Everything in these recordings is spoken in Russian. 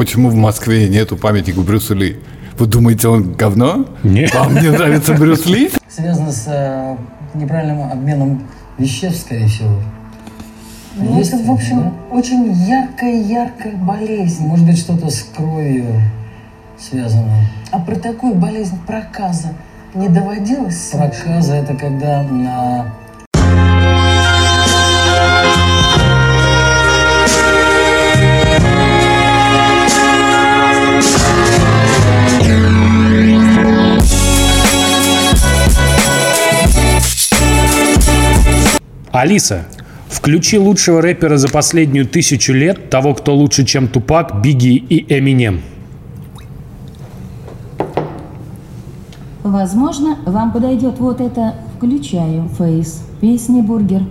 почему в Москве нету памятника Брюсу Ли? Вы думаете, он говно? Нет. Вам не нравится Брюс Ли? связано с э, неправильным обменом веществ, скорее всего. Ну, Есть, это, в общем, да? очень яркая-яркая болезнь. Может быть, что-то с кровью связано. А про такую болезнь проказа не доводилось? Проказа – это когда на Алиса, включи лучшего рэпера за последнюю тысячу лет, того, кто лучше, чем Тупак, Бигги и Эминем. Возможно, вам подойдет вот это «Включаю Face». Песня «Бургер».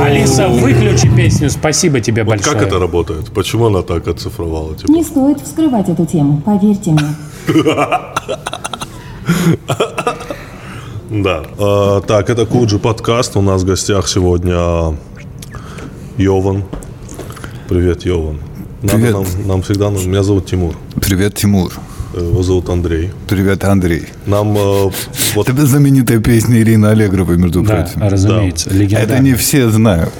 Алиса, выключи песню, спасибо тебе Вот большое. как это работает? Почему она так оцифровала? Типа? Не стоит вскрывать эту тему, поверьте мне. Да. А, так, это Куджи подкаст. У нас в гостях сегодня Йован. Привет, Йован. Привет. Нам, нам всегда... нужно- Меня зовут Тимур. Привет, Тимур. Его зовут Андрей. Привет, Андрей. Нам э, вот Это знаменитая песня Ирины Аллегровой, между Да, прочим. разумеется, легендарно. Это не все знают.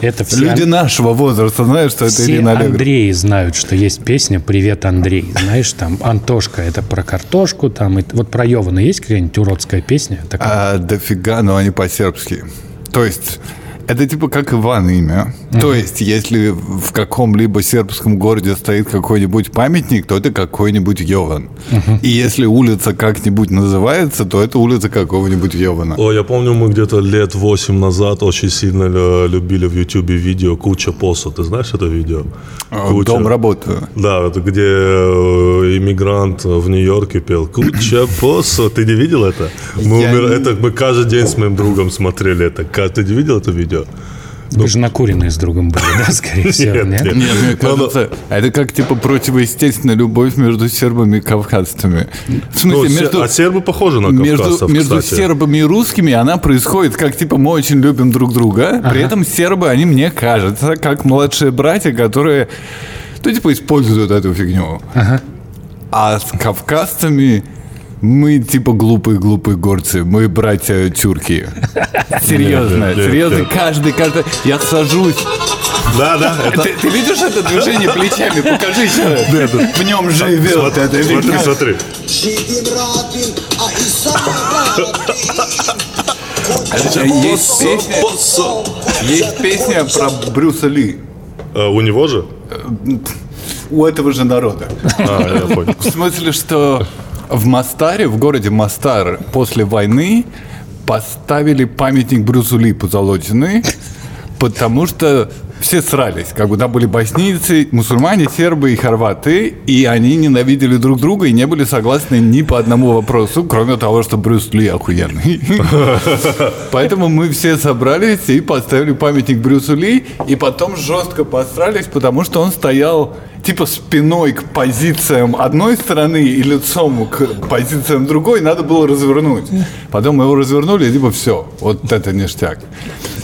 Это все, Люди нашего возраста знают, что это все Ирина Аллегрова. Андреи знают, что есть песня «Привет, Андрей». Знаешь, там Антошка, это про картошку, там, и, вот про Йована есть какая-нибудь уродская песня? Такая? А, дофига, но они по-сербски. То есть, это типа как Иван имя. То есть, если в каком-либо сербском городе стоит какой-нибудь памятник, то это какой-нибудь Йован. И если улица как-нибудь называется, то это улица какого-нибудь Йована. О, я помню, мы где-то лет 8 назад очень сильно э, любили в Ютубе видео «Куча посо». Ты знаешь это видео? А, Куча. Дом работаю. Да, это где э, иммигрант в Нью-Йорке пел «Куча посо». Ты не видел это? Мы, Я умер- не- это мы каждый день с моим другом смотрели это. Ты не видел это видео? Вы же накуренные с другом были, да, скорее всего, Нет, нет? мне Ну, ну, кажется, это как типа противоестественная любовь между сербами и кавказцами. В ну, смысле, между, а сербы похожи на кавказцев, между сербами и русскими она происходит, как типа мы очень любим друг друга. При этом сербы, они мне кажется, как младшие братья, которые, ну, типа, используют эту фигню. А с кавказцами мы типа глупые-глупые горцы, мы братья тюрки. Серьезно, серьезно, каждый, каждый, я сажусь, Да, да, это... ты, ты видишь это движение плечами? Покажи еще. В нем живет Смотри, смотри, смотри. Это Есть песня, есть песня про Брюса Ли. Э, У него же? У этого же народа. А, я понял. В смысле, что в Мастаре, в городе Мастар, после войны поставили памятник Брюсу Ли позолоченный, потому что все срались. Как бы там были боснийцы, мусульмане, сербы и хорваты, и они ненавидели друг друга и не были согласны ни по одному вопросу, кроме того, что Брюс Ли охуенный. Поэтому мы все собрались и поставили памятник Брюсу Ли, и потом жестко посрались, потому что он стоял типа спиной к позициям одной стороны и лицом к позициям другой, надо было развернуть. Потом мы его развернули, и типа все, вот это ништяк.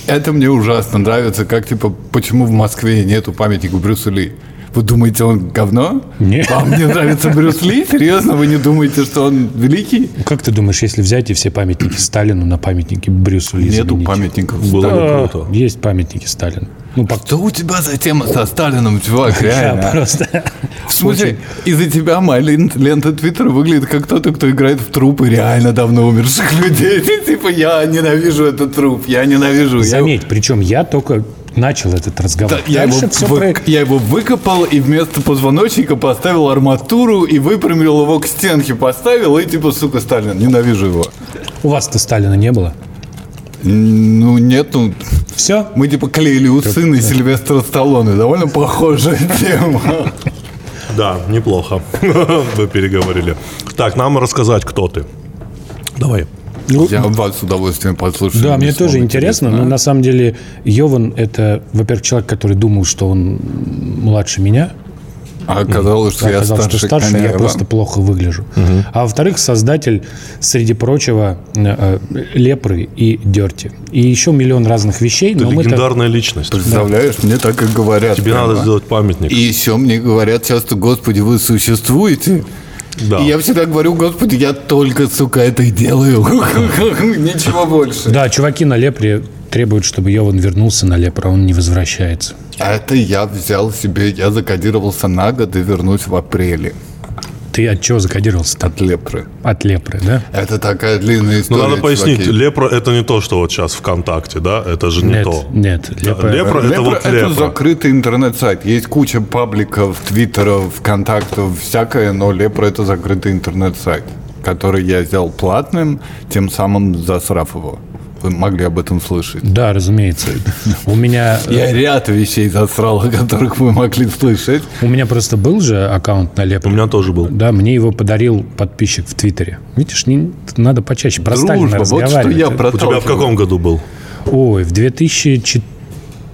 Это мне ужасно нравится, как типа, почему в Москве нету памятника Брюсу Ли. Вы думаете, он говно? Нет. Вам не нравится Брюс Ли? Серьезно, вы не думаете, что он великий? Как ты думаешь, если взять и все памятники Сталину на памятники Брюсу Ли Нету заменить? памятников Было бы круто. Есть памятники Сталину. Ну, по- Что у тебя за тема со Сталином, чувак, я реально? просто... В смысле, из-за тебя моя лен- лента Твиттера выглядит как кто-то, кто играет в трупы реально давно умерших людей. Типа, я ненавижу этот труп, я ненавижу. Я- Заметь, причем я только начал этот разговор. Да, я, его все вы- я его выкопал и вместо позвоночника поставил арматуру и выпрямил его к стенке поставил и типа, сука, Сталин, ненавижу его. У вас-то Сталина не было? Ну, нет, ну, Все? мы типа клеили усы на Сильвестра Сталлоне. Довольно похожая тема. Да, неплохо. Вы переговорили. Так, нам рассказать, кто ты. Давай. Я вас с удовольствием послушаю. Да, мне тоже интересно, но на самом деле Йован это, во-первых, человек, который думал, что он младше меня. А оказалось, что я Оказалось, старше что старше, я просто плохо выгляжу. А во-вторых, создатель, среди прочего, э, э, лепры и дерти. И еще миллион разных вещей. Ты но мы легендарная личность. Представляешь, мне так и говорят. Тебе прямо. надо сделать памятник. И еще мне говорят часто, Господи, вы существуете. Да. И я всегда говорю, Господи, я только, сука, это и делаю. Ничего больше. Да, чуваки на лепре требуют, чтобы Йован вернулся на лепру, а он не возвращается. А это я взял себе, я закодировался на год и вернусь в апреле Ты от чего закодировался от лепры. От лепры, да? Это такая длинная Ну, история, надо пояснить, чуваки. лепра это не то, что вот сейчас ВКонтакте, да? Это же не нет, то. нет. Лепра, лепра- это Лепра вот это лепра. закрытый интернет-сайт. Есть куча пабликов, твиттеров, вконтактов, всякое, но Лепра это закрытый интернет-сайт, который я сделал платным, тем самым засрав его. Вы могли об этом слышать. Да, разумеется. У меня, Я ряд вещей засрал, о которых вы могли слышать. у меня просто был же аккаунт на У лепре. меня тоже был. Да, мне его подарил подписчик в Твиттере. Видишь, не, надо почаще про Сталина Дружба, вот что я У тебя в каком году был? Ой, в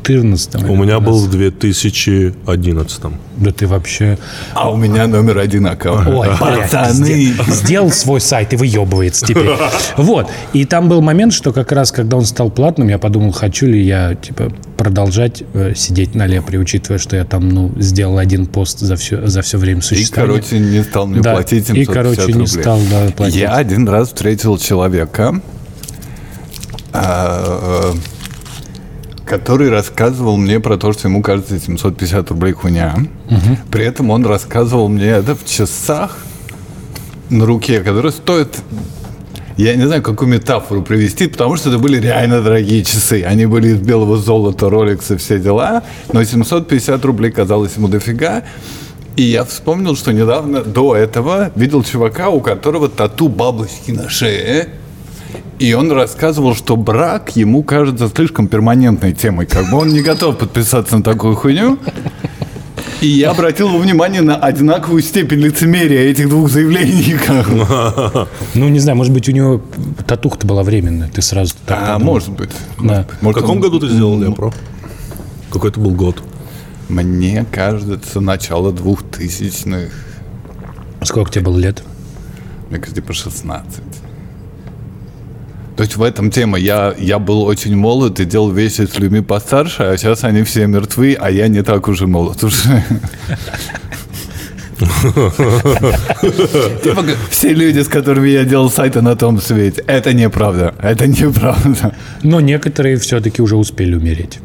2014 У меня был в 2011. Да ты вообще... А у меня номер один аккаунт. Ой, Пацаны. сде- сделал свой сайт и выебывается теперь. Вот. И там был момент, что как раз, когда он стал платным, я подумал, хочу ли я, типа, продолжать э, сидеть на лепре, учитывая, что я там, ну, сделал один пост за все, за все время И, существования. короче, не стал мне Да, платить и, 750 короче, не рублей. стал, да, платить. Я один раз встретил человека, а, который рассказывал мне про то, что ему кажется 750 рублей хуйня. При этом он рассказывал мне это в часах на руке, которые стоят... Я не знаю, какую метафору привести, потому что это были реально дорогие часы. Они были из белого золота, и все дела. Но 750 рублей казалось ему дофига. И я вспомнил, что недавно до этого видел чувака, у которого тату бабочки на шее. И он рассказывал, что брак ему кажется слишком перманентной темой. Как бы он не готов подписаться на такую хуйню. И я обратил его внимание на одинаковую степень лицемерия этих двух заявлений. Ну, не знаю, может быть, у него татуха-то была временная. Ты сразу так А, подумал. может быть. Да. В Может, каком он- году ты сделал лепру? Какой это был год? Мне кажется, начало двухтысячных. Сколько тебе было лет? Мне кажется, типа 16. То есть в этом тема. Я, я был очень молод и делал вещи с людьми постарше, а сейчас они все мертвы, а я не так уже молод уже. Типа, все люди, с которыми я делал сайты на том свете. Это неправда. Это неправда. Но некоторые все-таки уже успели умереть.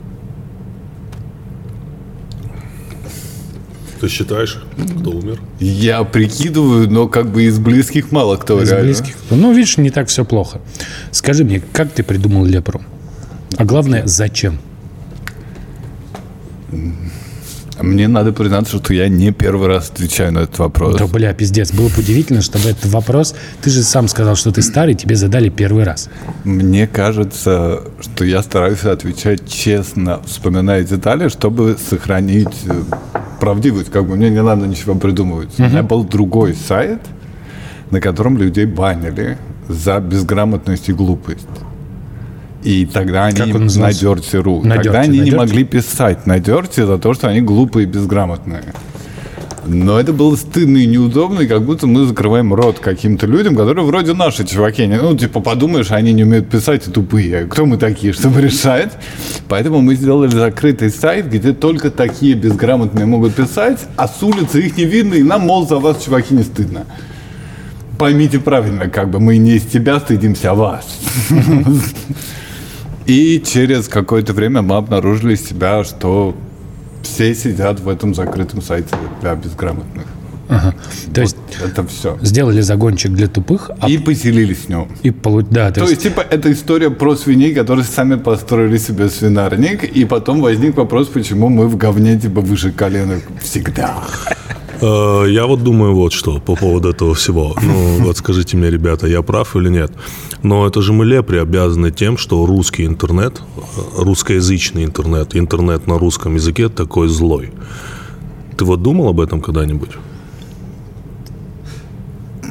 Ты считаешь, кто умер? Я прикидываю, но как бы из близких мало кто Из реально. близких. Ну, видишь, не так все плохо. Скажи мне, как ты придумал лепру? А главное, зачем? Мне надо признаться, что я не первый раз отвечаю на этот вопрос. Да, бля, пиздец. Было бы удивительно, чтобы этот вопрос... Ты же сам сказал, что ты старый, тебе задали первый раз. Мне кажется, что я стараюсь отвечать честно, вспоминая детали, чтобы сохранить э, правдивость. Как бы мне не надо ничего придумывать. У меня был другой сайт, на котором людей банили за безграмотность и глупость. И тогда они Как он на? Dirty.ru. На Тогда Dirty, они на не Dirty? могли писать на Dirty за то, что они глупые и безграмотные. Но это было стыдно и неудобно, и как будто мы закрываем рот каким-то людям, которые вроде наши чуваки. Ну, типа, подумаешь, они не умеют писать и тупые. Кто мы такие, чтобы решать? Поэтому мы сделали закрытый сайт, где только такие безграмотные могут писать, а с улицы их не видно, и нам, мол, за вас, чуваки, не стыдно. Поймите правильно, как бы мы не из тебя стыдимся, а вас. И через какое-то время мы обнаружили себя, что все сидят в этом закрытом сайте для безграмотных. То есть Это все. сделали загончик для тупых, а И поселились в нем. и полу- Да, то, То есть, типа, это история про свиней, которые сами построили себе свинарник, и потом возник вопрос, почему мы в говне, типа, выше коленок всегда. Э, Я вот думаю вот что по поводу этого всего. Ну, вот скажите мне, ребята, я прав или нет? Но это же мы лепре обязаны тем, что русский интернет, э, русскоязычный интернет, интернет на русском языке такой злой. Ты вот думал об этом когда-нибудь?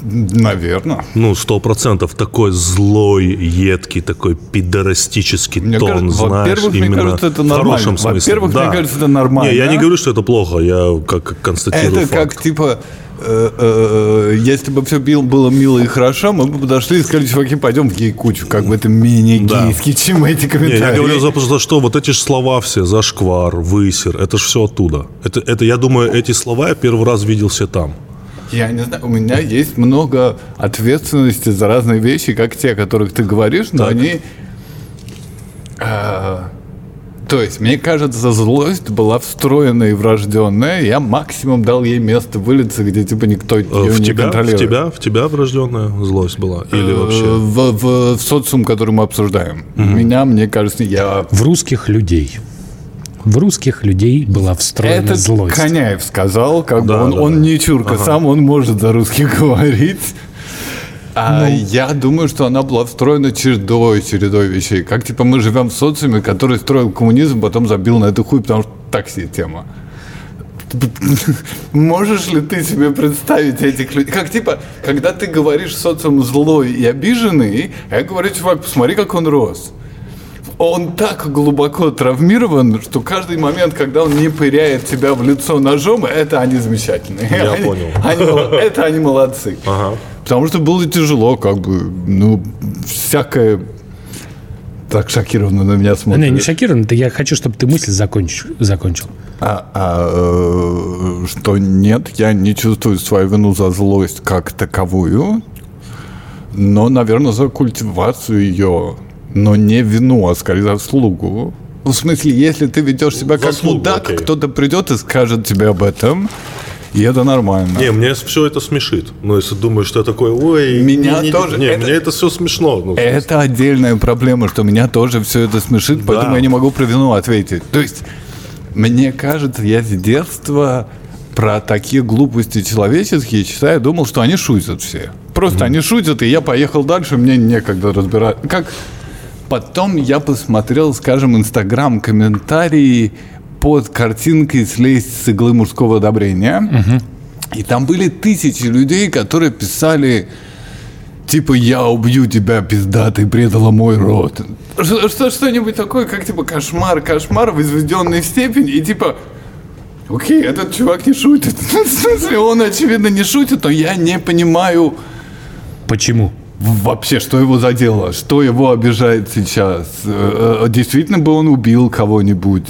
Наверное. Ну, сто процентов такой злой, едкий, такой пидорастический Мне тон, кажется, знаешь, во-первых, мне именно кажется, это в хорошем смысле. Во-первых, Да. мне кажется, это нормально. Не, я не говорю, что это плохо, я как констатирую Это факт. как типа, э, э, если бы все было мило и хорошо, мы бы подошли и сказали, чуваки, пойдем в гей-кучу. Как бы это менее Да. гейски, чем эти Не, комментарии. я говорю за, за что вот эти же слова все, зашквар, высер, это же все оттуда. Это, это, я думаю, эти слова я первый раз видел все там. Я не знаю, у меня есть много ответственности за разные вещи, как те, о которых ты говоришь, но Так. они... э, то есть, мне кажется, злость была встроенная и врожденная. Я максимум дал ей место вылиться, где типа никто ее Э, в не тебя, в контролирует. тебя, в тебя врожденная злость была? Или Э, вообще? В, в- в социум, который мы обсуждаем. Меня, мне кажется, я... В русских людей. В русских людей была встроена Это злость. Коняев сказал, как Да, бы он, да, он да. не чурка, сам он может за русских говорить. А Ну. я думаю, что она была встроена чередой, чередой вещей. Как типа мы живем в социуме, который строил коммунизм, потом забил на эту хуй, потому что такси тема. Можешь ли ты себе представить этих людей? Как типа, когда ты говоришь социум злой и обиженный, я говорю, чувак, посмотри, как он рос. Он так глубоко травмирован, что каждый момент, когда он не пыряет тебя в лицо ножом, это они замечательные. Я Они- понял. они это они молодцы. Ага. Потому что было тяжело, как бы, ну, всякое... Так шокированно на меня смотрит. Не, не шокирован, это я хочу, чтобы ты мысль закончил. закончил. А, а, э, что нет, я не чувствую свою вину за злость как таковую, но, наверное, за культивацию ее, но не вину, а скорее заслугу. В смысле, если ты ведешь себя как Заслугу, мудак, окей. кто-то придет и скажет тебе об этом, и это нормально. Не, мне все это смешит. Но если думаешь, что я такой, ой... Меня не- тоже. Не, Это- мне это все смешно. ну. Это отдельная проблема, что меня тоже все это смешит, поэтому я не могу про вину ответить. То есть, мне кажется, я с детства про такие глупости человеческие читая, думал, что они шутят все. Просто они шутят, и я поехал дальше, мне некогда разбирать. Как потом я посмотрел, скажем, инстаграм комментарии под картинкой «Слезть с иглы мужского одобрения». И там были тысячи людей, которые писали Типа, я убью тебя, пизда, ты предала мой род. Что- Что-нибудь такое, как типа кошмар, кошмар, возведенный в степень, и типа, окей, этот чувак не шутит. В смысле, он, очевидно, не шутит, но я не понимаю Почему? Вообще, что его задело, что его обижает сейчас. Э, э, Действительно бы он убил кого-нибудь?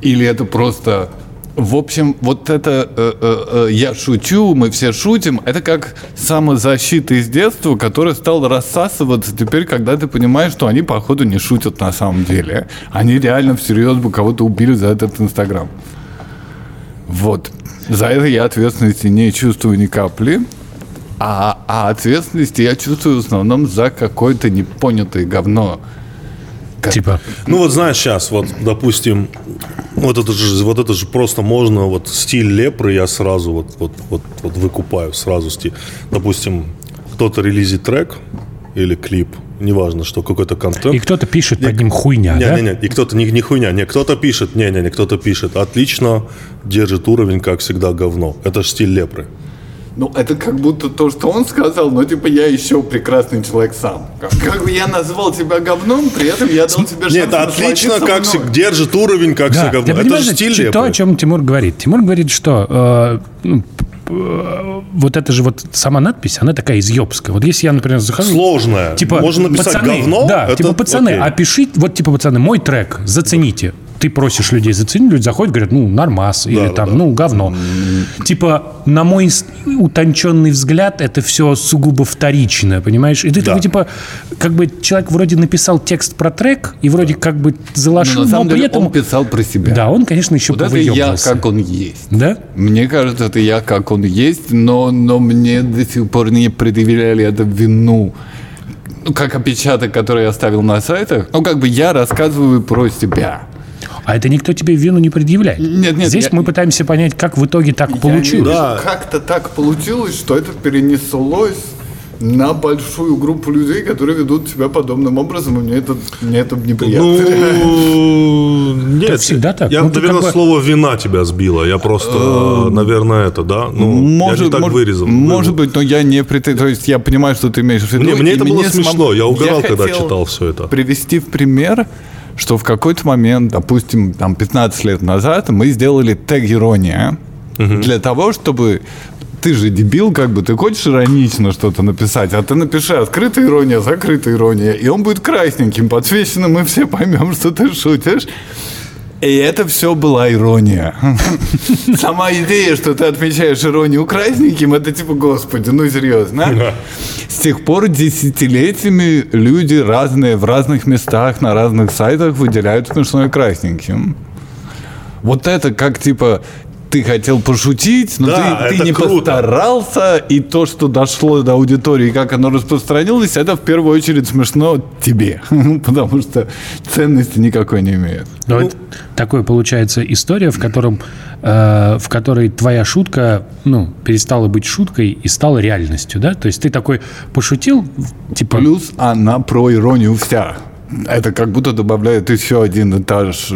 Или это просто... В общем, вот это э, я шучу, мы все шутим, это как самозащита из детства, которая стала рассасываться теперь, когда ты понимаешь, что они, походу, не шутят на самом деле. Они реально всерьез бы кого-то убили за этот Инстаграм. Вот. За это я ответственности не чувствую ни капли. А, а ответственности я чувствую в основном за какое-то непонятое говно. Типа, Ну вот знаешь, сейчас, вот, допустим, вот это же, вот это же просто можно, вот стиль лепры я сразу вот, вот, вот, вот выкупаю, сразу стиль. Допустим, кто-то релизит трек или клип, неважно, что какой-то контент. и кто-то пишет под ним хуйня, Не, да? не, не, и кто-то не, не хуйня, не, кто-то пишет, не, не, не, кто-то пишет, отлично, держит уровень, как всегда, говно. Это же стиль лепры. Ну, это как будто то, что он сказал, но типа я еще прекрасный человек сам. Как, как бы я назвал тебя говном, при этом я дал тебе шанс Нет, это отлично, как мной. держит уровень, как Да, всегда, говно. Это же стиль то, о чем Тимур говорит. Тимур говорит, что э, ну, вот это же вот сама надпись, она такая изъебская. Вот если я, например, захожу... Сложная. Типа, Можно написать пацаны, говно. Да, это типа, пацаны, окей. опишите, вот, типа, пацаны, мой трек, зацените. Ты просишь людей заценить, люди заходят, говорят, ну, нормас, или да, там, да. ну, говно. Типа, на мой утонченный взгляд, это все сугубо вторично, понимаешь? И ты Да. такой, типа, как бы человек вроде написал текст про трек, и вроде как бы Но залошил, Ну, но, самом при деле этом... он писал про себя. Да, он, конечно, еще Вот это я, как он есть. Да? Мне кажется, это я, как он есть, но, но мне до сих пор не предъявляли это вину. Ну, как опечаток, который я оставил на сайтах. Ну, как бы я рассказываю про себя. А это никто тебе вину не предъявляет. Нет, нет, Здесь я- мы пытаемся понять, как в итоге так Я получилось. не- Да. Как-то так получилось, что это перенеслось на большую группу людей, которые ведут себя подобным образом, и мне это, мне это неприятно. Ну, не, это всегда так. Я, Ну, наверное, как бы- слово вина тебя сбило. Я просто, э, наверное, это, да? Ну, я не так мож- вырезал. Может быть, но я не претен... То есть я понимаю, что ты имеешь в виду. Мне- мне это было смешно, я угорал, когда читал всё это. Привести в пример, что в какой-то момент, допустим, там 15 лет назад мы сделали тег ирония для того, чтобы ты же дебил, как бы, ты хочешь иронично что-то написать, а ты напиши открытая ирония, закрытая ирония, и он будет красненьким, подсвеченным, и все поймем, что ты шутишь. И это все была ирония. Сама идея, что ты отмечаешь иронию красненьким, это типа, господи, ну серьезно. С тех пор десятилетиями люди разные в разных местах, на разных сайтах выделяют смешное красненьким. Вот это как типа ты хотел пошутить, но Да, ты, ты не круто. постарался, и то, что дошло до аудитории, как оно распространилось, это в первую очередь смешно тебе, потому что ценности никакой не имеет. Но это такой получается история, в котором э, в которой твоя шутка, ну, перестала быть шуткой и стала реальностью, да? То есть ты такой пошутил, типа, Плюс она про иронию вся. Это как будто добавляет еще один этаж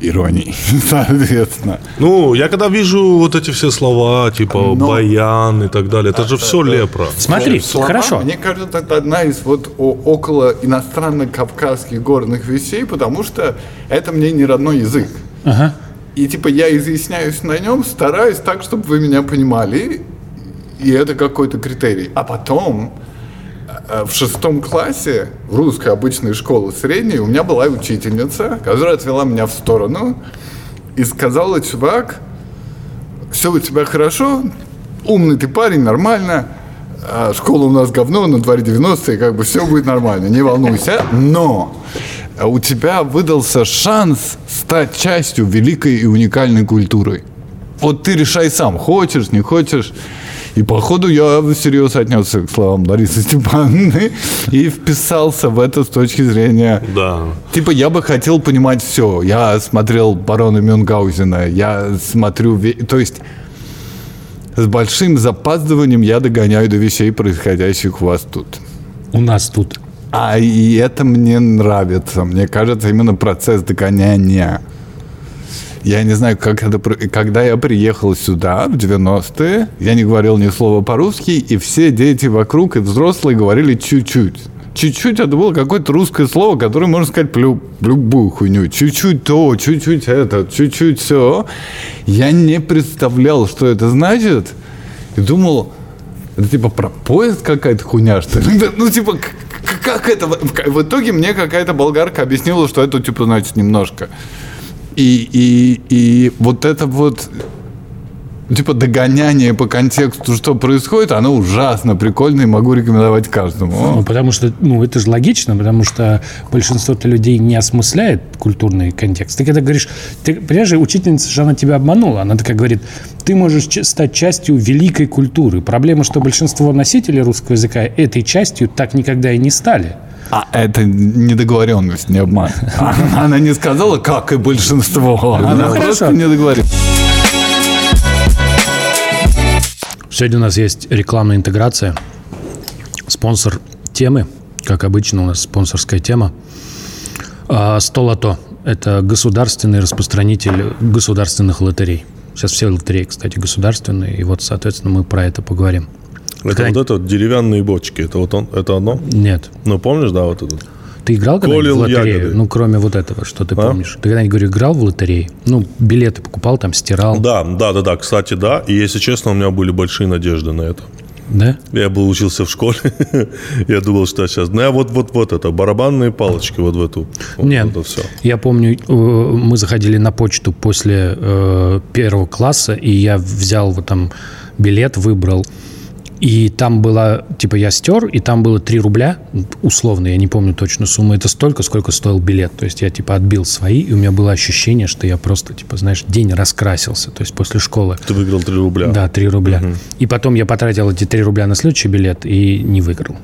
иронии, соответственно. Ну, я когда вижу вот эти все слова, типа Но- баян и так далее, это же все лепра. смотри, Слова, хорошо. Мне кажется, это одна из вот около иностранных кавказских горных вещей, потому что это мне не родной язык. Ага. И типа я изъясняюсь на нем, стараюсь так, чтобы вы меня понимали, и это какой-то критерий. А потом в шестом классе в русской обычной школе средней у меня была учительница, которая отвела меня в сторону и сказала, чувак, все у тебя хорошо, умный ты парень, нормально, а школа у нас говно, на дворе 90-е, как бы все будет нормально, не волнуйся, но у тебя выдался шанс стать частью великой и уникальной культуры. Вот ты решай сам, хочешь, не хочешь. И походу я всерьез отнесся к словам Ларисы Степановны и вписался в это с точки зрения Да. Типа я бы хотел понимать все. Я смотрел барона Мюнгаузена, я смотрю... То есть с большим запаздыванием я догоняю до вещей, происходящих у вас тут. У нас тут. А и это мне нравится. Мне кажется, именно процесс догоняния. Я не знаю, как это... Когда я приехал сюда в 90-е, я не говорил ни слова по-русски, и все дети вокруг и взрослые говорили чуть-чуть. Чуть-чуть это было какое-то русское слово, которое можно сказать плю, любую хуйню. Чуть-чуть то, чуть-чуть это, чуть-чуть все. Я не представлял, что это значит. И думал, это типа про поезд какая-то хуйня, что ли? Ну, типа, как это? В итоге мне какая-то болгарка объяснила, что это, типа, значит, немножко. И, и, и вот это вот, типа, догоняние по контексту, что происходит, оно ужасно прикольно и могу рекомендовать каждому. Ну, потому что, ну, это же логично, потому что большинство-то людей не осмысляет культурный контекст. Ты когда говоришь, ты, понимаешь, учительница же она тебя обманула. Она такая говорит, ты можешь стать частью великой культуры. Проблема, что большинство носителей русского языка этой частью так никогда и не стали. А это недоговоренность, не обман. Она не сказала, как и большинство. Она просто не договорилась. Сегодня у нас есть рекламная интеграция. Спонсор темы, как обычно у нас спонсорская тема. А, Столото – это государственный распространитель государственных лотерей. Сейчас все лотереи, кстати, государственные, и вот, соответственно, мы про это поговорим. Это Когда- вот это вот деревянные бочки. Это вот он, это одно? Нет. Ну, помнишь, да, вот это? Ты играл когда-нибудь в лотерею? ягоды. Ну, кроме вот этого, что ты А? помнишь. Ты когда-нибудь, говорю, играл в лотереи? Ну, билеты покупал, там, стирал, Да, да, да, да. Кстати, да. И если честно, у меня были большие надежды на это. да? Я был учился в школе, я думал, что сейчас. Ну, я вот, вот, вот это, барабанные палочки вот в эту. Вот Нет, это все. я помню, э, мы заходили на почту после э, первого класса, и я взял вот там билет, выбрал. И там было, типа, я стер, и там было 3 рубля, условно, я не помню точную сумму. Это столько, сколько стоил билет. То есть я, типа, отбил свои, и у меня было ощущение, что я просто, типа, знаешь, день раскрасился. То есть после школы. Ты выиграл 3 рубля. Да, 3 рубля. И потом я потратил эти 3 рубля на следующий билет и не выиграл.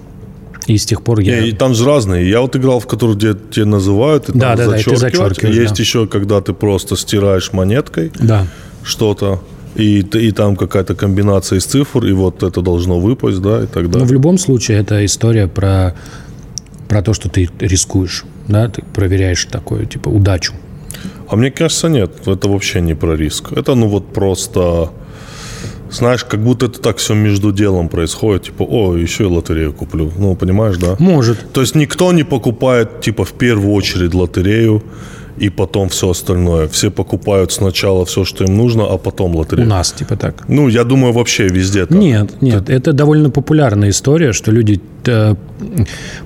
И с тех пор я... Не, и там же разные. Я вот играл, в который где тебе называют, и там Да, да, да, и ты зачеркивать. зачеркиваешь, Есть да. еще, когда ты просто стираешь монеткой Да. что-то, и, и там какая-то комбинация из цифр, и вот это должно выпасть, да, и так Но далее. в любом случае это история про, про то, что ты рискуешь, да, ты проверяешь такую, типа, удачу. А мне кажется, нет. Это вообще не про риск. Это, ну, вот просто... Знаешь, как будто это так все между делом происходит. Типа, о, еще и лотерею куплю. Ну, понимаешь, да? Может. То есть никто не покупает, типа, в первую очередь лотерею и потом все остальное. Все покупают сначала все, что им нужно, а потом У лотерею. нас, типа так. Ну, я думаю, вообще везде так. Нет, нет, это довольно популярная история, что люди э,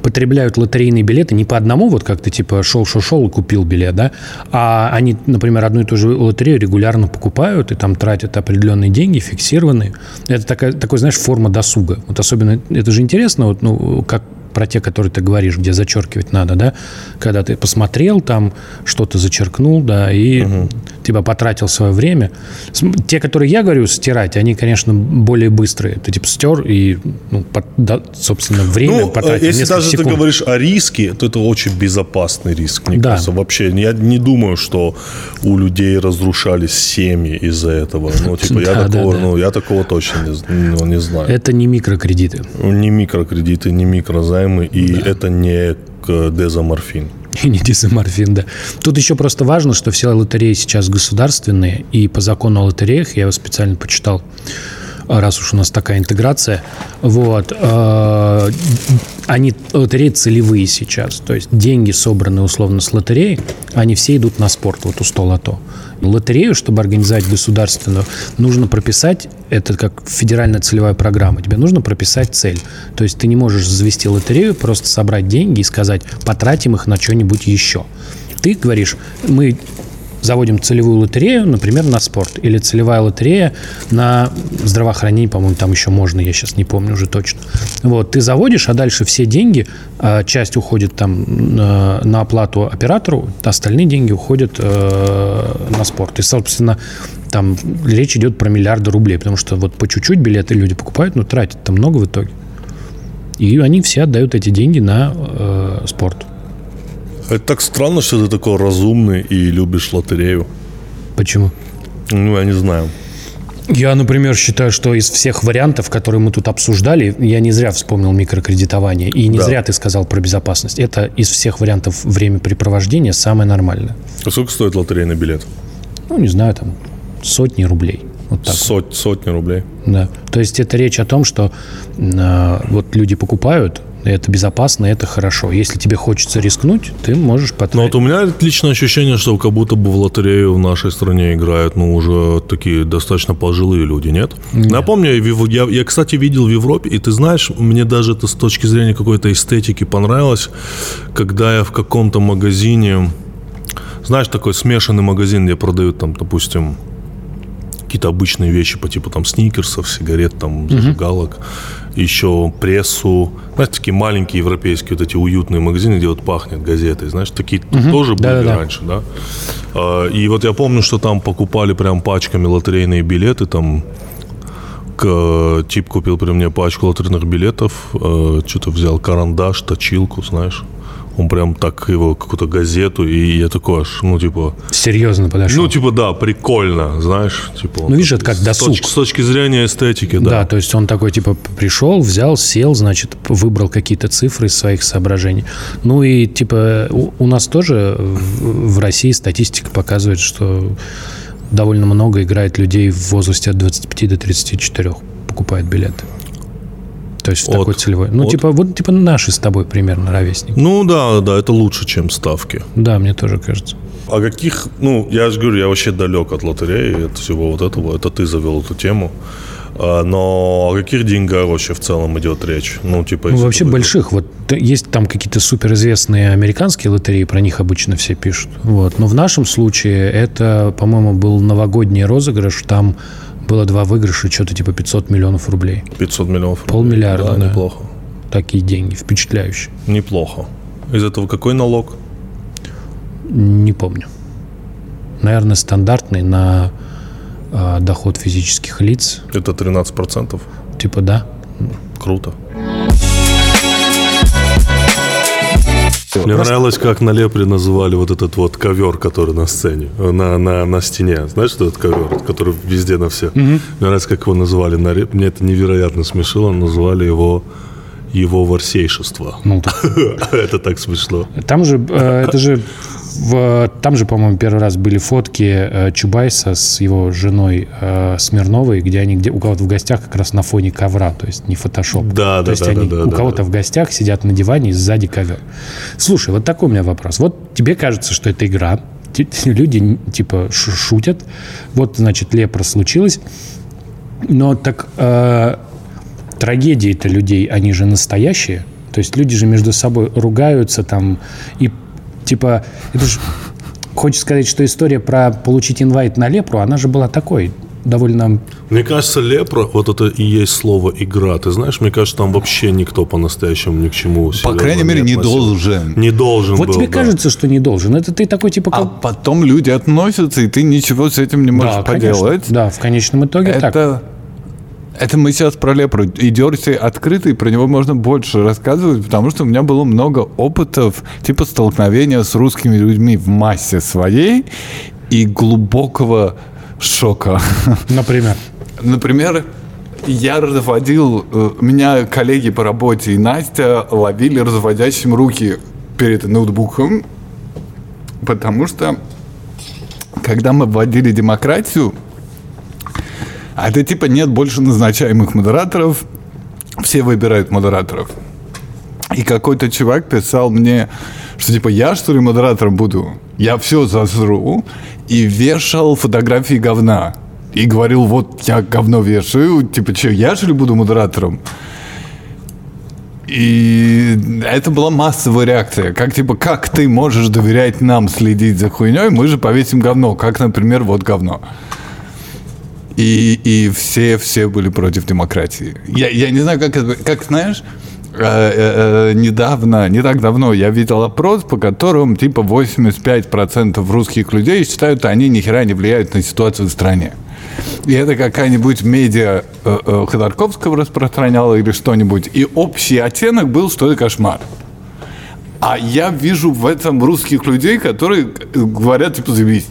потребляют лотерейные билеты не по одному, вот как ты типа шел-шел-шел и купил билет, да, а они, например, одну и ту же лотерею регулярно покупают и там тратят определенные деньги, фиксированные. Это такая, такой, знаешь, форма досуга. Вот особенно, это же интересно, вот, ну, как про те, которые ты говоришь, где зачеркивать надо, да, когда ты посмотрел там, что-то зачеркнул, да, и типа потратил свое время. Те, которые я говорю стирать, они, конечно, более быстрые. Ты типа стер и, ну, пот- да, собственно, время Ну, потратил. э, если несколько даже секунд. ты говоришь о риске, то это очень безопасный риск, мне Да. кажется. Вообще, я не думаю, что у людей разрушались семьи из-за этого. Ну, типа, я, Да, да, такого, да. Ну, я такого точно не, ну, не знаю. Это не микрокредиты. Не микрокредиты, не микрозаймы, и это не дезоморфин. И не дизоморфин, да. Тут еще просто важно, что все лотереи сейчас государственные, и по закону о лотереях, я его специально почитал, раз уж у нас такая интеграция, вот, э, они, лотереи целевые сейчас, то есть деньги, собранные условно с лотереи, они все идут на спорт, вот у 100 лото. Лотерею, чтобы организовать государственную, нужно прописать, это как федеральная целевая программа, тебе нужно прописать цель. То есть ты не можешь завести лотерею, просто собрать деньги и сказать, потратим их на что-нибудь еще. Ты говоришь, мы заводим целевую лотерею, например, на спорт, или целевая лотерея на здравоохранение, по-моему, там еще можно, я сейчас не помню уже точно. Вот, ты заводишь, а дальше все деньги, а, часть уходит там на, на оплату оператору, остальные деньги уходят э, на спорт. И, собственно, там речь идет про миллиарды рублей, потому что вот по чуть-чуть билеты люди покупают, но тратят там много в итоге. И они все отдают эти деньги на э, спорт. Это так странно, что ты такой разумный и любишь лотерею. Почему? Ну, я не знаю. Я, например, считаю, что из всех вариантов, которые мы тут обсуждали, я не зря вспомнил микрокредитование, и не Да. зря ты сказал про безопасность. Это из всех вариантов времяпрепровождения самое нормальное. А сколько стоит лотерейный билет? Ну, не знаю, там сотни рублей. Вот так. Сот- сотни рублей. Да. То есть это речь о том, что э, вот люди покупают, это безопасно, это хорошо. Если тебе хочется рискнуть, ты можешь потратить. вот у меня личное ощущение, что как будто бы в лотерею в нашей стране играют, ну, уже такие достаточно пожилые люди, нет? Я помню, я, я, я, кстати, видел в Европе, и ты знаешь, мне даже это с точки зрения какой-то эстетики понравилось, когда я в каком-то магазине, знаешь, такой смешанный магазин, где продают там, допустим, какие-то обычные вещи по типу там сникерсов, сигарет, там, зажигалок, еще прессу. Знаешь, такие маленькие европейские вот эти уютные магазины, где вот пахнет газетой, знаешь, такие тоже были Да-да-да. раньше, да. А, И вот я помню, что там покупали прям пачками лотерейные билеты, там к- тип купил при мне пачку лотерейных билетов, э, что-то взял карандаш, точилку, знаешь. Он прям так его, какую-то газету, и я такой аж, ну, типа, Серьезно подошел. ну, типа, да, прикольно, знаешь, типа. Ну, видишь, это как с досуг. точки- С точки зрения эстетики, Да. да. то есть он такой, типа, пришел, взял, сел, значит, выбрал какие-то цифры из своих соображений. Ну и, типа, у, у нас тоже в, в России статистика показывает, что довольно много играет людей в возрасте от 25 до 34, покупает билеты. То есть От- такой целевой. Ну, от- типа, вот, типа, наши с тобой примерно ровесник. Ну да, да, это лучше, чем ставки. Да, мне тоже кажется. А каких, ну, я же говорю, я вообще далек от лотереи, от всего вот этого. Это ты завел эту тему. А, Но о каких деньгах вообще в целом идет речь? Ну, типа... Ну, вообще больших. Вот есть там какие-то суперизвестные американские лотереи, про них обычно все пишут. Вот. Но в нашем случае это, по-моему, был новогодний розыгрыш. Там было два выигрыша, что-то типа 500 миллионов рублей. 500 миллионов рублей. Полмиллиарда, да. неплохо. Такие деньги, впечатляющие. Неплохо. Из этого какой налог? Не помню. Наверное, стандартный на а, доход физических лиц. Это 13%. Типа, да. Круто. Мне нравилось, как на Лепре называли вот этот вот ковер, который на сцене, на, на, на стене. Знаешь, что это ковер, который везде на всех? Мне нравится, как его называли. Мне это невероятно смешило. Называли его его ворсейшество. Ну, так. Это так смешно. Там же, э, это же в- там же, по-моему, первый раз были фотки э, Чубайса с его женой э, Смирновой, где они где, у кого-то в гостях как раз на фоне ковра, то есть не фотошоп. Да, то да, есть да, они да, да, у кого-то да. в гостях сидят на диване и сзади ковер. Слушай, вот такой у меня вопрос. Вот тебе кажется, что это игра, люди типа шу- шутят, вот, значит, лепра случилась, но так э, трагедии-то людей, они же настоящие. То есть люди же между собой ругаются там и типа это же хочется сказать, что история про получить инвайт на лепру, она же была такой довольно Мне кажется, лепра, вот это и есть слово игра. Ты знаешь, мне кажется, там вообще никто по-настоящему ни к чему По крайней мере, не должен. Не должен Вот был, тебе да. кажется, что не должен. Это ты такой типа А как потом люди относятся, и ты ничего с этим не можешь да, конечно. поделать. Да, в конечном итоге так. Это, мы сейчас про лепру. И Дерси открытый, про него можно больше рассказывать, потому что у меня было много опытов, типа столкновения с русскими людьми в массе своей и глубокого шока. Например. Например, я разводил, э, меня коллеги по работе и Настя ловили разводящим руки перед ноутбуком, потому что когда мы вводили демократию, а это типа нет больше назначаемых модераторов, все выбирают модераторов. И какой-то чувак писал мне, что типа я что ли модератором буду? Я все засру. И вешал фотографии говна. И говорил, вот я говно вешаю, типа, что, я что ли буду модератором? И это была массовая реакция. Как, типа, как ты можешь доверять нам следить за хуйней? Мы же повесим говно. Как, например, вот говно. И, и все, все были против демократии. Я, я не знаю, как это... Как, знаешь, э, э, э, недавно, не так давно я видел опрос, по которому типа 85% русских людей считают, что они ни хера не влияют на ситуацию в стране. И это какая-нибудь медиа э, э, Ходорковского распространяла или что-нибудь. И общий оттенок был, что это кошмар. А я вижу в этом русских людей, которые э, говорят, типа, заебись.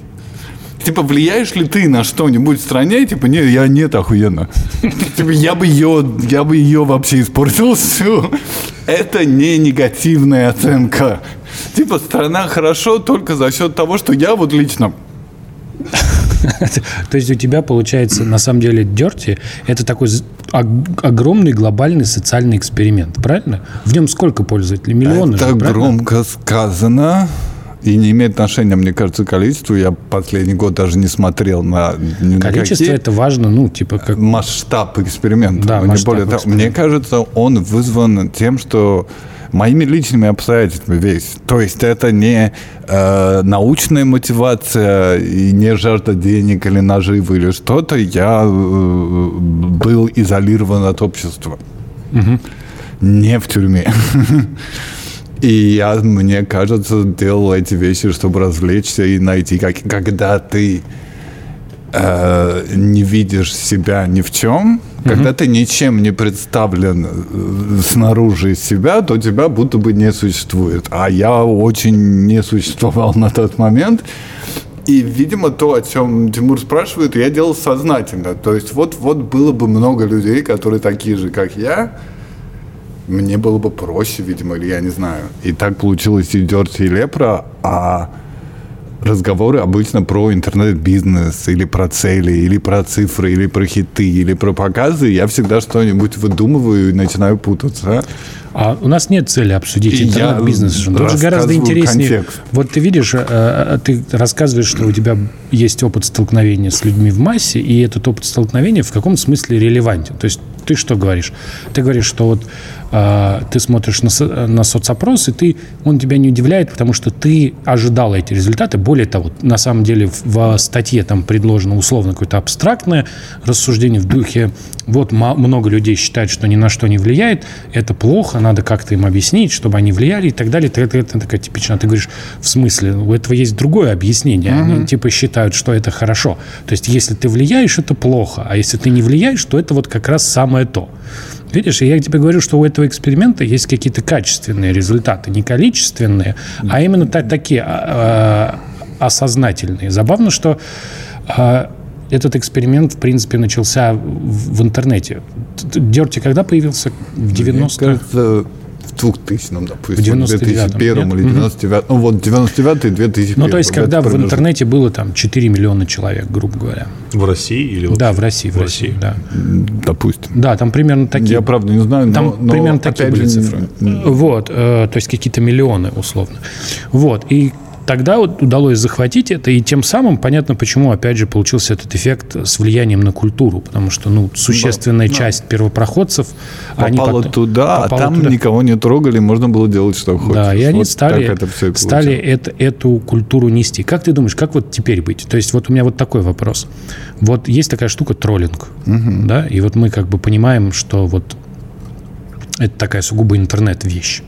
Типа, влияешь ли ты на что-нибудь в стране? Типа, не, я нет, охуенно. Типа, я бы ее, я бы ее вообще испортил всю. Это не негативная оценка. Типа, страна хорошо только за счет того, что я вот лично То есть у тебя получается, на самом деле, Дерти – это такой огромный глобальный социальный эксперимент, правильно? В нем сколько пользователей? Миллионы Это же, громко сказано и не имеет отношения, мне кажется, к количеству. Я последний год даже не смотрел на на Количество какие. это важно, ну, типа как... масштаб эксперимента. Да, Не масштаб более того, эксперимента. мне кажется, он вызван тем, что моими личными обстоятельствами весь. То есть это не э, научная мотивация и не жажда денег или наживы или что-то. Я э, был изолирован от общества. Не в тюрьме. И я, мне кажется, делал эти вещи, чтобы развлечься и найти, как, когда ты э, не видишь себя ни в чем, когда ты ничем не представлен э, снаружи себя, то тебя будто бы не существует. А я очень не существовал на тот момент. И, видимо, то, о чем Тимур спрашивает, я делал сознательно. То есть вот, вот было бы много людей, которые такие же, как я, мне было бы проще, видимо, или я не знаю. И так получилось и Дерти, и Лепра, а разговоры обычно про интернет-бизнес, или про цели, или про цифры, или про хиты, или про показы. Я всегда что-нибудь выдумываю и начинаю путаться. А у нас нет цели обсудить интернет-бизнес. Тут же гораздо интереснее. контекст. Вот ты видишь, э, э, ты рассказываешь, что у тебя есть опыт столкновения с людьми в массе, и этот опыт столкновения в каком смысле релевантен. То есть ты что говоришь? Ты говоришь, что вот э, ты смотришь на, на соцопрос, и ты, он тебя не удивляет, потому что ты ожидал эти результаты. Более того, на самом деле в, в статье там предложено условно какое-то абстрактное рассуждение в духе, вот много людей считают, что ни на что не влияет, это плохо, надо как-то им объяснить, чтобы они влияли и так далее. Это, это такая типичная. Ты говоришь, в смысле, у этого есть другое объяснение. Они типа считают, что это хорошо. То есть, если ты влияешь, это плохо. А если ты не влияешь, то это вот как раз самое то. Видишь, я тебе говорю, что у этого эксперимента есть какие-то качественные результаты, не количественные, а именно та- такие а, а, осознательные. Забавно, что а, этот эксперимент, в принципе, начался в, в интернете. Дерти когда появился? В 90-х? Мне кажется, в 2000, допустим, В 99-м, 2001 или 99 ну вот 99 и 2001. Ну, то есть, в когда в интернете было там 4 миллиона человек, грубо говоря. В России или Да, вообще? в России, в России, да. Допустим. Да, там примерно такие. Я правда не знаю, но, Там но примерно такие опять были же, цифры. Вот, э, то есть какие-то миллионы условно. Вот, и тогда вот удалось захватить это, и тем самым понятно, почему, опять же, получился этот эффект с влиянием на культуру, потому что, ну, существенная часть первопроходцев, они попало потом- туда, попала а там туда. никого не трогали, можно было делать, что хочешь. Да, и они Вот стали, это всё и стали это, эту культуру нести. Как ты думаешь, как вот теперь быть? То есть вот у меня вот такой вопрос. Вот есть такая штука троллинг, да, и вот мы как бы понимаем, что вот это такая сугубо интернет-вещь.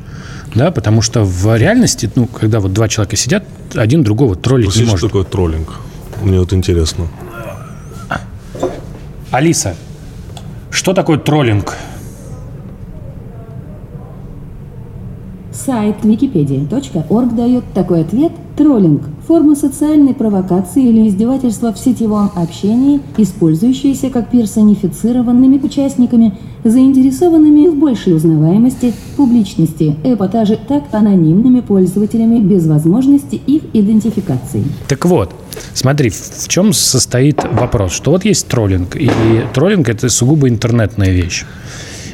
Да, потому что в реальности, ну, когда вот два человека сидят, один другого троллить Простите, не что может. такое троллинг? Мне вот интересно. Алиса, что такое троллинг? Сайт wikipedia.org дает такой ответ «Троллинг – форма социальной провокации или издевательства в сетевом общении, использующаяся как персонифицированными участниками, заинтересованными в большей узнаваемости, публичности, эпатаже, так анонимными пользователями без возможности их идентификации». Так вот, смотри, в чем состоит вопрос, что вот есть троллинг, и троллинг – это сугубо интернетная вещь.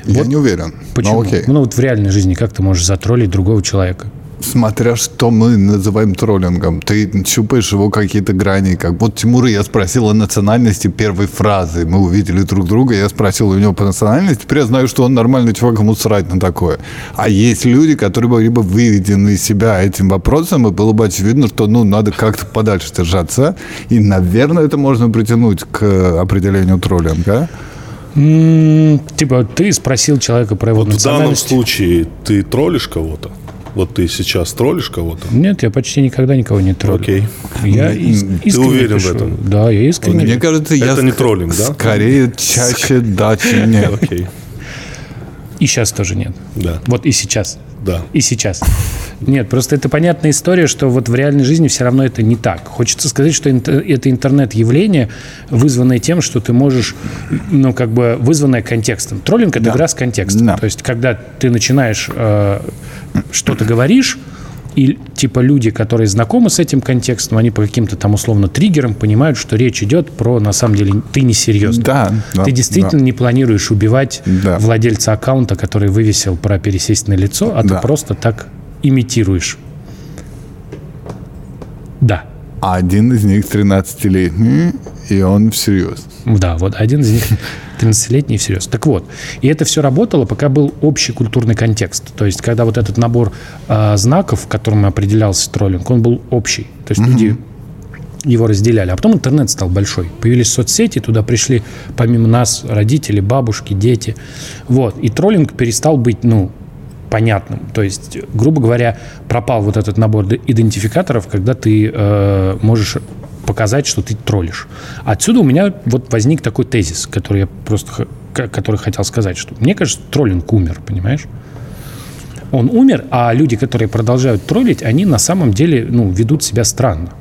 Я не уверен. Почему? Ну, окей. Ну, вот в реальной жизни как ты можешь затроллить другого человека? Смотря что мы называем троллингом. Ты щупаешь его какие-то грани. Как вот Тимура я спросил о национальности первой фразы. Мы увидели друг друга, я спросил у него по национальности. Теперь я знаю, что он нормальный чувак, ему срать на такое. А есть люди, которые были бы выведены из себя этим вопросом, и было бы очевидно, что ну, надо как-то подальше держаться. И, наверное, это можно притянуть к определению троллинга. Типа, ты спросил человека про его Вот в данном случае ты троллишь кого-то? Вот ты сейчас троллишь кого-то? Нет, я почти никогда никого не троллю. Окей. Я ис- Ты искренне уверен в пишу. этом? Да, я искренне. Мне кажется, я Это не троллинг, да? Скорее, чаще да, чем нет. Окей. И сейчас тоже нет. Да. Вот и сейчас. Да. И сейчас. Нет, просто это понятная история, что вот в реальной жизни все равно это не так. Хочется сказать, что это интернет-явление, вызванное тем, что ты можешь, ну, как бы, вызванное контекстом. Троллинг – это Да. игра с контекстом. Да. То есть, когда ты начинаешь э, что-то говоришь, и типа люди, которые знакомы с этим контекстом, они по каким-то там условно триггерам понимают, что речь идет про, на самом деле, ты не серьезно. Да, да, ты действительно да. не планируешь убивать Да. владельца аккаунта, который вывесил про пересесть на лицо, а Да. ты просто так имитируешь. Да. А один из них 13-летний, и он всерьез. Да, вот один из них 13-летний всерьез. Так вот, и это все работало, пока был общий культурный контекст. То есть, когда вот этот набор а, знаков, которым определялся троллинг, он был общий. То есть люди его разделяли. А потом интернет стал большой. Появились соцсети, туда пришли помимо нас родители, бабушки, дети. Вот. И троллинг перестал быть, ну, понятным. То есть, грубо говоря, пропал вот этот набор идентификаторов, когда ты э, можешь показать, что ты троллишь. Отсюда у меня вот возник такой тезис, который я просто который хотел сказать, что мне кажется, троллинг умер, понимаешь? Он умер, а люди, которые продолжают троллить, они на самом деле ну, ведут себя странно.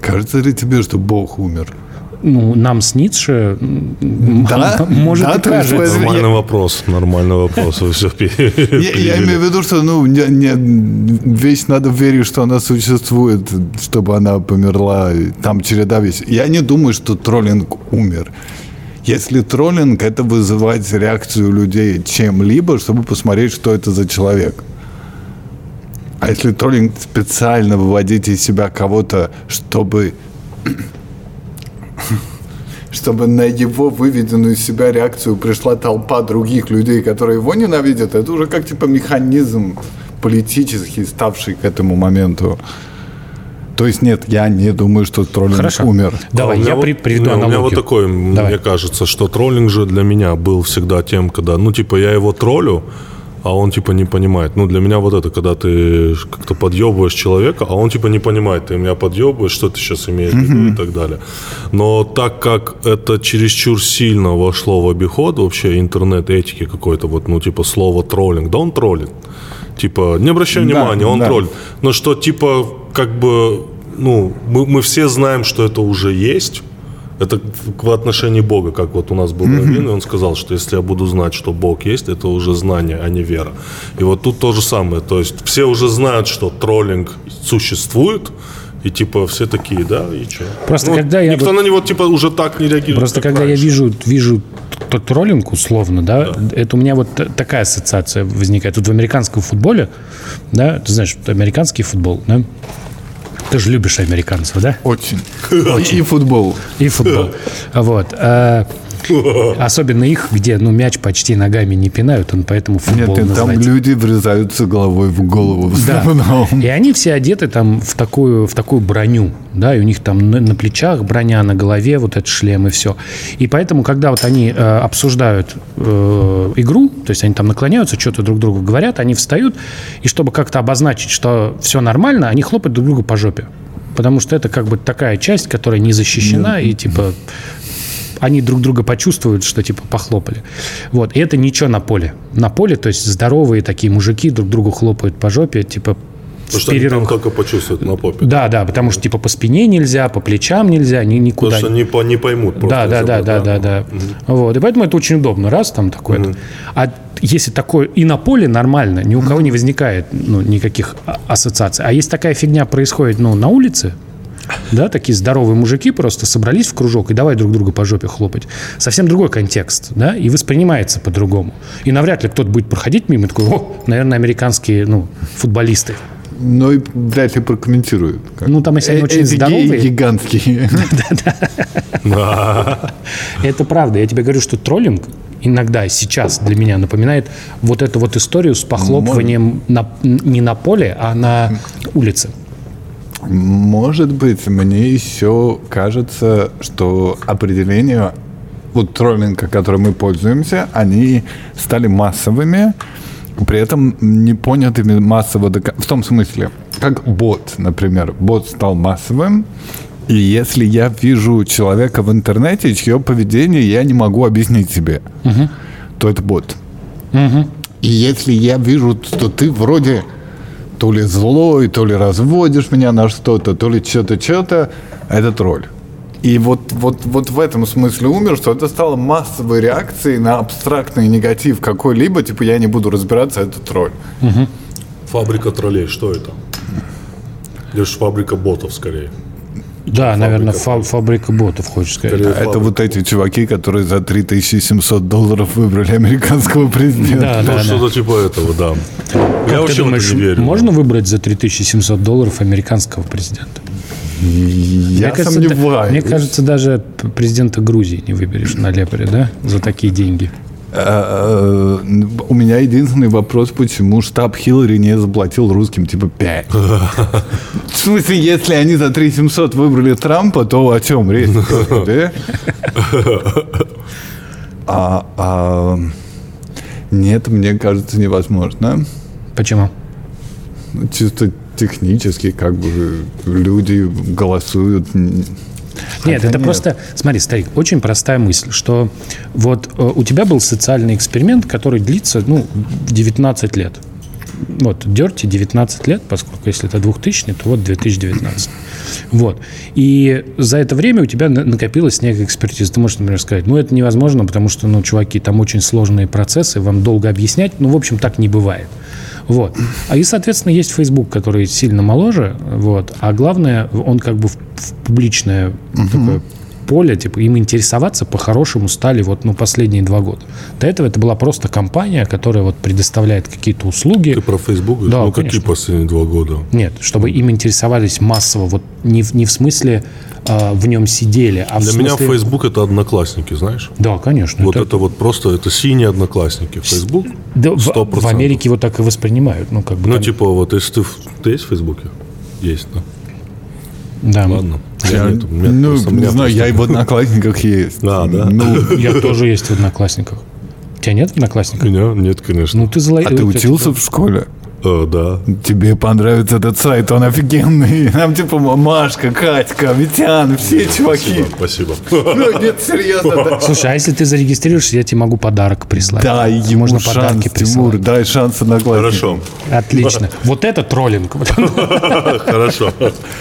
Кажется ли тебе, что Бог умер? Ну, нам с Ницше, Да? может, Да, и кажется. Нормальный вопрос, нормальный вопрос. Вы все Я, я имею в виду, что ну, не, не- вещь надо верить, что она существует, чтобы она померла. Там череда вещей. Я не думаю, что троллинг умер. Если троллинг, это вызывать реакцию людей чем-либо, чтобы посмотреть, что это за человек. А если троллинг специально выводить из себя кого-то, чтобы чтобы на его выведенную из себя реакцию пришла толпа других людей, которые его ненавидят, это уже как типа механизм политический, ставший к этому моменту. То есть нет, я не думаю, что троллинг Хорошо. умер. Давай, А я вот- при- приведу не, У меня аналогию. вот такой, Давай. мне кажется, что троллинг же для меня был всегда тем, когда, ну, типа, я его троллю, а он, типа, не понимает. Ну, для меня вот это, когда ты как-то подъебываешь человека, а он, типа, не понимает, ты меня подъебываешь, что ты сейчас имеешь в виду и так далее. Но так как это чересчур сильно вошло в обиход вообще интернет-этики какой-то, вот, ну, типа, слово троллинг, да он троллит. Типа, не обращай Да, внимания, он да. троллит. Но что, типа, как бы, ну, мы, мы все знаем, что это уже есть, Это в отношении Бога, как вот у нас был Равин, и он сказал, что если я буду знать, что Бог есть, это уже знание, а не вера. И вот тут то же самое. То есть все уже знают, что троллинг существует, и типа все такие, да, и что? Просто когда я Никто на него типа уже так не реагирует. Просто когда я раньше. вижу, вижу т- троллинг условно, да, это у меня вот такая ассоциация возникает. Тут в американском футболе, да, ты знаешь, американский футбол, да, ты же любишь американцев, да? Очень. И футбол. И футбол. Вот. А, Особенно их, где ну, мяч почти ногами не пинают, он поэтому футбол нет, там называется. люди врезаются головой в голову в Да. И они все одеты там в такую, в такую броню, да, и у них там на, на плечах броня, на голове вот этот шлем и все. И поэтому, когда вот они э, обсуждают э, игру, то есть они там наклоняются, что-то друг другу говорят, они встают, и чтобы как-то обозначить, что все нормально, они хлопают друг другу по жопе. Потому что это как бы такая часть, которая не защищена, и типа они друг друга почувствуют, что типа похлопали. Вот. И это ничего на поле. На поле, то есть здоровые такие мужики друг другу хлопают по жопе, типа Потому что они там только почувствуют на попе. Да, да, потому что типа по спине нельзя, по плечам нельзя, ни, никуда. Потому что не, по- не поймут просто. Да, да, да, да, да, да. Вот. И поэтому это очень удобно. Раз там такое. А если такое и на поле нормально, ни у кого не возникает ну, никаких а- ассоциаций. А если такая фигня происходит ну, на улице, да, такие здоровые мужики просто собрались в кружок и давай друг друга по жопе хлопать. Совсем другой контекст, да, и воспринимается по-другому. И навряд ли кто-то будет проходить мимо и такой, о, наверное, американские, ну, футболисты. Но и вряд ли прокомментируют. Как- Ну, там, если они Э, очень здоровые. гигантские. Это правда. Я тебе говорю, что троллинг иногда сейчас для меня напоминает вот эту вот историю с похлопыванием не на поле, а на улице. Может быть, мне еще кажется, что определение вот троллинга, которым мы пользуемся, они стали массовыми, при этом не понятыми массово до В том смысле, как бот, например. Бот стал массовым, и если я вижу человека в интернете, чье поведение я не могу объяснить себе, то это бот. И если я вижу, что ты вроде то ли злой, то ли разводишь меня на что-то, то ли что-то, что-то, это тролль. И вот, вот, вот в этом смысле умер, что это стало массовой реакцией на абстрактный негатив какой-либо, типа я не буду разбираться, это тролль. Фабрика троллей, что это? Ж фабрика ботов скорее. Да, наверное, фа- фабрика ботов, хочешь сказать. Скорее Это фабрика. вот эти чуваки, которые за 3700 долларов выбрали американского президента. Да, Ну, да, да. что-то типа этого, да. я Как ты вообще в думаешь, это не верю. можно выбрать за 3700 долларов американского президента? Я мне, кажется, да- сомневаюсь. мне кажется, даже президента Грузии не выберешь на Лепаре, да, за такие деньги. Э, э, У меня единственный вопрос, почему штаб Хиллари не заплатил русским типа 5? В смысле, если они за 3700 выбрали Трампа, то о чем речь? да? А, а, Нет, мне кажется, невозможно. Почему? Ну, Чисто технически, как бы люди голосуют. н- Нет, Хотя это просто, смотри, старик, очень простая мысль, что вот э, у тебя был социальный эксперимент, который длится, ну, 19 лет. Вот, Дерти 19 лет, поскольку если это 2000, то вот 2019. Вот. И за это время у тебя на- накопилась некая экспертиза. Ты можешь, например, сказать, ну, это невозможно, потому что, ну, чуваки, там очень сложные процессы, вам долго объяснять. Ну, в общем, так не бывает. Вот. А и, соответственно, есть Facebook, который сильно моложе, вот, а главное, он как бы в, в публичное такое поле, типа, им интересоваться по-хорошему стали вот, ну, последние два года. До этого это была просто компания, которая вот предоставляет какие-то услуги. Ты про Facebook? Да, ну, какие конечно. последние два года? Нет, чтобы им интересовались массово, вот не в, не в смысле а, в нем сидели, а в Для меня смысле... Facebook это одноклассники, знаешь? Да, конечно. Вот это- это вот просто, это синие одноклассники. Facebook да, в, 100%. в Америке вот так и воспринимают. Ну, как бы Ну, там- типа, вот если ты, в- ты есть в Фейсбуке? Есть, да? Да. Ладно. Я Я- нет, у меня ну, просто- не меня знаю, просто- я и в одноклассниках есть. А, да? Ну, Я тоже есть в Одноклассниках. У тебя нет в У Одноклассниках? меня нет, конечно. Ну, ты злой. а ты учился в школе? Э, да. Тебе понравится этот сайт, он офигенный. Там типа Машка, Катька, Витян, все чуваки. Спасибо. Ну, нет, серьезно. да. Слушай, а если ты зарегистрируешься, я тебе могу подарок прислать. Дай ему Можно шанс, подарки Тимур, присылать. дай шанс одноклассникам. Хорошо. Отлично. Вот это троллинг. Хорошо.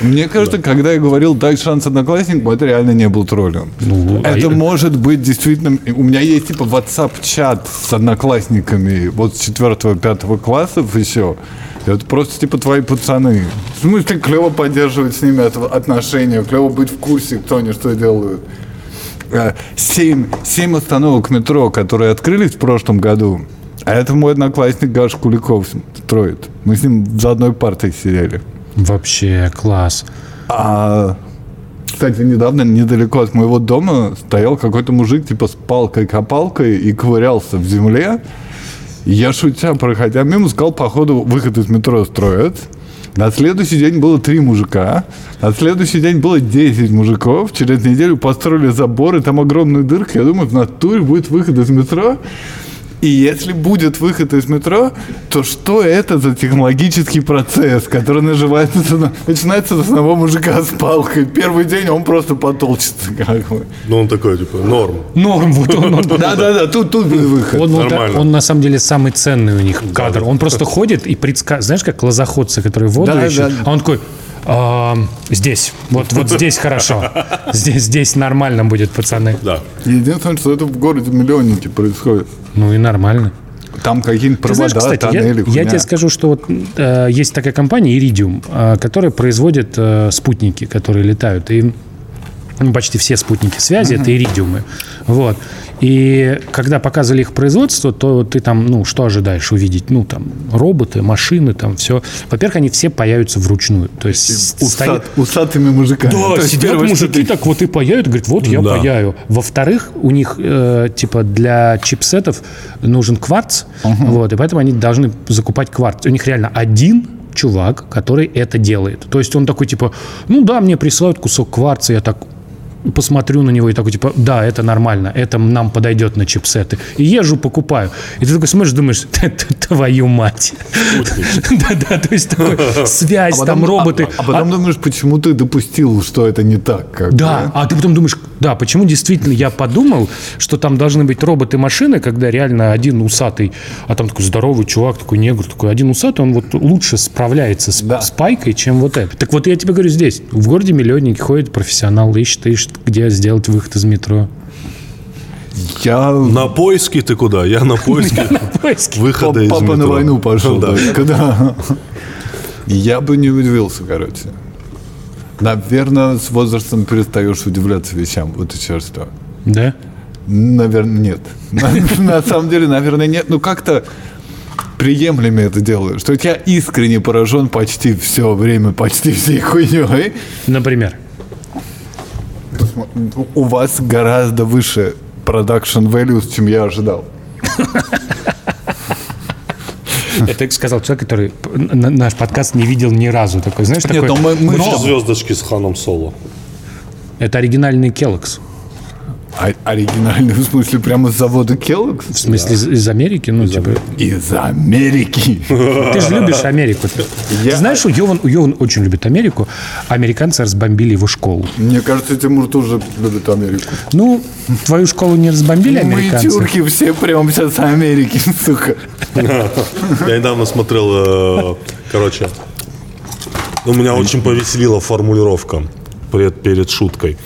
Мне кажется, когда я говорил «дай шанс одноклассникам», это реально не был троллинг. Ну, а это я- может быть действительно... У меня есть типа WhatsApp-чат с одноклассниками вот с 4-5 классов еще. Это просто типа твои пацаны. В смысле, клево поддерживать с ними от- отношения, клево быть в курсе, кто они что делают. Э, Семь, семь остановок метро, которые открылись в прошлом году, а это мой одноклассник Гаш Куликов строит. Мы с ним за одной партой сидели. Вообще класс. А, кстати, недавно недалеко от моего дома стоял какой-то мужик типа с палкой-копалкой и ковырялся в земле. Я, шутя, проходя мимо, сказал, походу, выход из метро строят. На следующий день было три мужика. На следующий день было 10 мужиков. Через неделю построили забор, и там огромная дырка. Я думаю, в натуре будет выход из метро. И если будет выход из метро, то что это за технологический процесс, который наживается, на- начинается с одного мужика с палкой. Первый день он просто потолчится. Как бы. Ну, он такой, типа, норм. Норм, вот он, он, Да-да-да, тут, тут будет выход. он, Нормально. он на самом деле самый ценный у них кадр. Он просто ходит и предсказывает, знаешь, как лозоходцы, которые воду Да, ищут, да. а он такой, «Ам, здесь, вот, вот здесь хорошо, здесь, здесь нормально будет, пацаны. Да. Единственное, что это в городе миллионники происходит. Ну и нормально. Там какие-нибудь Ты знаешь, провода, кстати, я, тоннели, я хуйня. тебе скажу, что вот э, есть такая компания Iridium, э, которая производит э, спутники, которые летают. И ну, почти все спутники связи это иридиумы. Вот. И когда показывали их производство, то ты там, ну, что ожидаешь увидеть? Ну, там, роботы, машины, там все. Во-первых, они все появятся вручную. То есть Усат- стоит- усатыми мужиками. да, То сидят первое, мужики ты- так вот и паяют, говорят, вот я Да. паяю. Во-вторых, у них э, типа для чипсетов нужен кварц, вот, и поэтому они должны закупать кварц. У них реально один чувак, который это делает. То есть он такой типа, ну да, мне присылают кусок кварца, я так посмотрю на него и такой, типа, да, это нормально, это нам подойдет на чипсеты. И езжу, покупаю. И ты такой смотришь, думаешь, «Т- т- твою мать. Да-да, то есть такой связь, А там потом- роботы. А, а потом думаешь, почему ты допустил, что это не так? Как Да, а ты потом думаешь, да, почему действительно я подумал, что там должны быть роботы-машины, когда реально один усатый, а там такой здоровый чувак, такой негр, такой один усатый, он вот лучше справляется с, Да. с пайкой, чем вот это. Так вот я тебе говорю, здесь, в городе миллионники ходят, профессионал ищет, ищет, где сделать выход из метро. Я На поиски ты куда? Я на поиски Поиски. выхода из папа на метро. войну пошел. Да. да. Когда... Я бы не удивился, короче. Наверное, с возрастом перестаешь удивляться вещам. Вот еще что. Да? Наверное, нет. На, на самом деле, наверное, нет. Ну, как-то приемлемо это делаю. Что я искренне поражен почти все время, почти всей хуйней. Например. У вас гораздо выше production values, чем я ожидал. Это сказал человек, который наш подкаст не видел ни разу. Такой, знаешь, Нет, такой... но мы- мы «Но Звездочки с Ханом Соло. Это оригинальный Келлокс. А- оригинальный, в смысле, прямо с завода Kellogg's? В смысле, из, из Америки? Ну, типа... Из Америки. Ты же любишь Америку. Ты, Я- Ты знаешь, у Йован, у Йован очень любит Америку. Американцы разбомбили его школу. Мне кажется, Тимур тоже любит Америку. Ну, твою школу не разбомбили Мы американцы? тюрки все прямо сейчас с Америки, сука. Я недавно смотрел, э, короче, ну, меня очень повеселила формулировка перед, перед шуткой,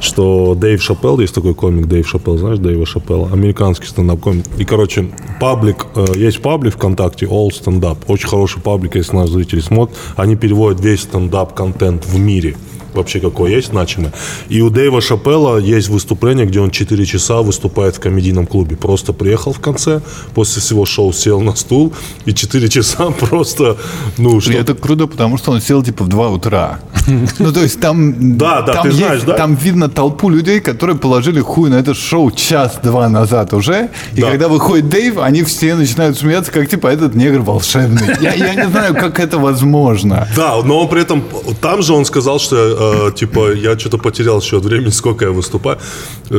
что Дэйв Шапелл, есть такой комик Дэйв Шапелл, знаешь Дэйва Шапелла, американский стендап-комик. И, короче, паблик, э, есть паблик ВКонтакте, All Stand Up, очень хороший паблик, если наши зрители смотрят, они переводят весь стендап-контент в мире вообще какой есть значимый. И у Дэйва Шапелла есть выступление, где он 4 часа выступает в комедийном клубе. Просто приехал в конце, после всего шоу сел на стул и 4 часа просто, ну, что... Это круто, потому что он сел типа в 2 утра. Ну, то есть там... Да, да, ты знаешь, да? Там видно толпу людей, которые положили хуй на это шоу час-два назад уже. И Да. когда выходит Дэйв, они все начинают смеяться, как типа этот негр волшебный. Я, я не знаю, как это возможно. Да, но он при этом, там же он сказал, что, э, типа, я что-то потерял счет времени, сколько я выступаю,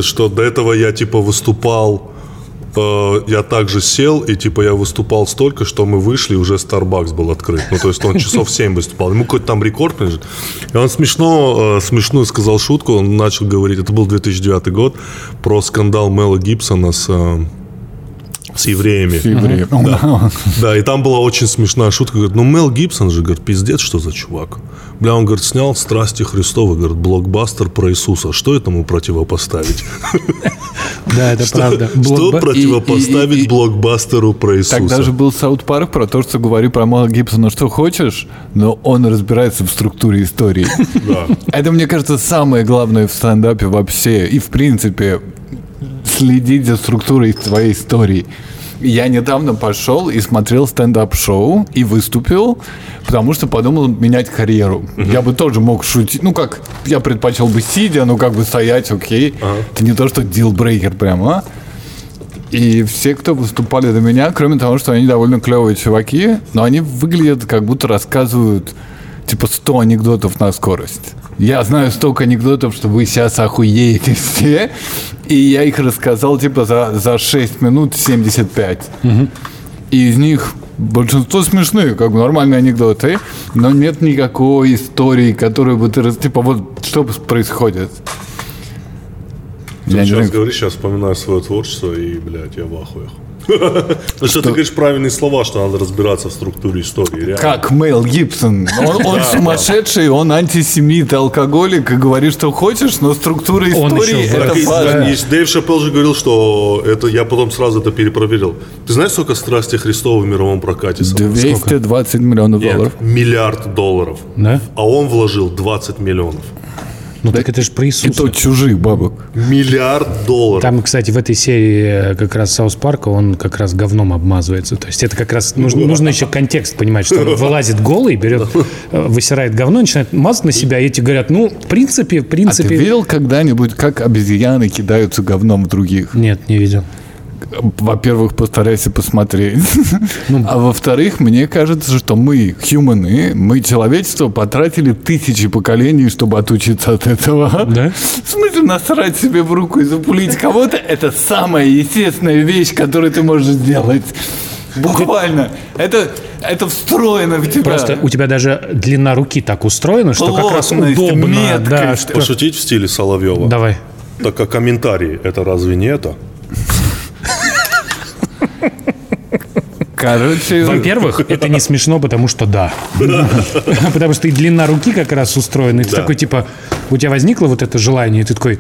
что до этого я, типа, выступал э, я также сел, и типа я выступал столько, что мы вышли, и уже Starbucks был открыт. Ну, то есть он часов 7 выступал. Ему какой-то там рекорд принадлежит. И он смешно, э, смешную сказал шутку, он начал говорить, это был 2009 год, про скандал Мела Гибсона с... с евреями. Евреев. Да, и там была очень смешная шутка. Говорит, ну Мел Гибсон же, говорит, пиздец, что за чувак. Бля, он, говорит, снял «Страсти Христовы», говорит, блокбастер про Иисуса. Что этому противопоставить? Да, это правда. Что противопоставить блокбастеру про Иисуса? Тогда же был Саут Парк про то, что говори про Мала Гибсона, что хочешь, но он разбирается в структуре истории. Да. Это, мне кажется, самое главное в стендапе вообще. И, в принципе, следить за структурой своей истории. Я недавно пошел и смотрел стендап-шоу и выступил, потому что подумал менять карьеру. Я бы тоже мог шутить. Ну, как, я предпочел бы сидя, ну, как бы стоять, окей. Это не то, что дилбрейкер прямо. И все, кто выступали до меня, кроме того, что они довольно клевые чуваки, но они выглядят, как будто рассказывают типа 100 анекдотов на скорость. Я знаю столько анекдотов, что вы сейчас охуеете все. И я их рассказал типа за, за 6 минут 75. И из них большинство смешные, как бы нормальные анекдоты, но нет никакой истории, которую бы ты... Типа вот что происходит. Ты Я не сейчас знаю, говоришь, я вспоминаю свое творчество, и, блядь, я в ахуях. Потому что ты говоришь правильные слова, что надо разбираться в структуре истории. реально. Как Мэл Гибсон. Он, он сумасшедший, он антисемит, алкоголик и говорит, что хочешь, но структура Он истории еще это важно. и Дэйв Шапелл же говорил, что это я потом сразу это перепроверил. Ты знаешь, сколько страсти Христова в мировом прокате? собрало? 220 миллионов Нет, долларов. миллиард долларов. Да? А он вложил 20 миллионов. Ну так это же про И Иисуса. то чужих бабок. Миллиард долларов. Там, кстати, в этой серии э, как раз Саус Парка он как раз говном обмазывается. То есть это как раз нужно, нужно еще контекст понимать, что он вылазит голый, берет, э, высирает говно, начинает мазать на себя, и эти говорят, ну, в принципе, в А ты принципе... видел когда-нибудь, как обезьяны кидаются говном в других? Нет, не видел. Во-первых, постарайся посмотреть. Ну, А во-вторых, мне кажется, что мы, хьюманы, мы, человечество, потратили тысячи поколений, чтобы отучиться от этого. Да? В смысле, насрать себе в руку и запулить кого-то, это самая естественная вещь, которую ты можешь сделать. Буквально. Это, это встроено в тебя. Просто у тебя даже длина руки так устроена, что как раз Плотность, удобно. меткость. Да, что... Пошутить в стиле Соловьева. Давай. Так как комментарии, это разве не это? Короче, Во-первых, это не смешно, потому что да. Потому что и длина руки как раз устроена. И ты такой, типа, у тебя возникло вот это желание, и ты такой...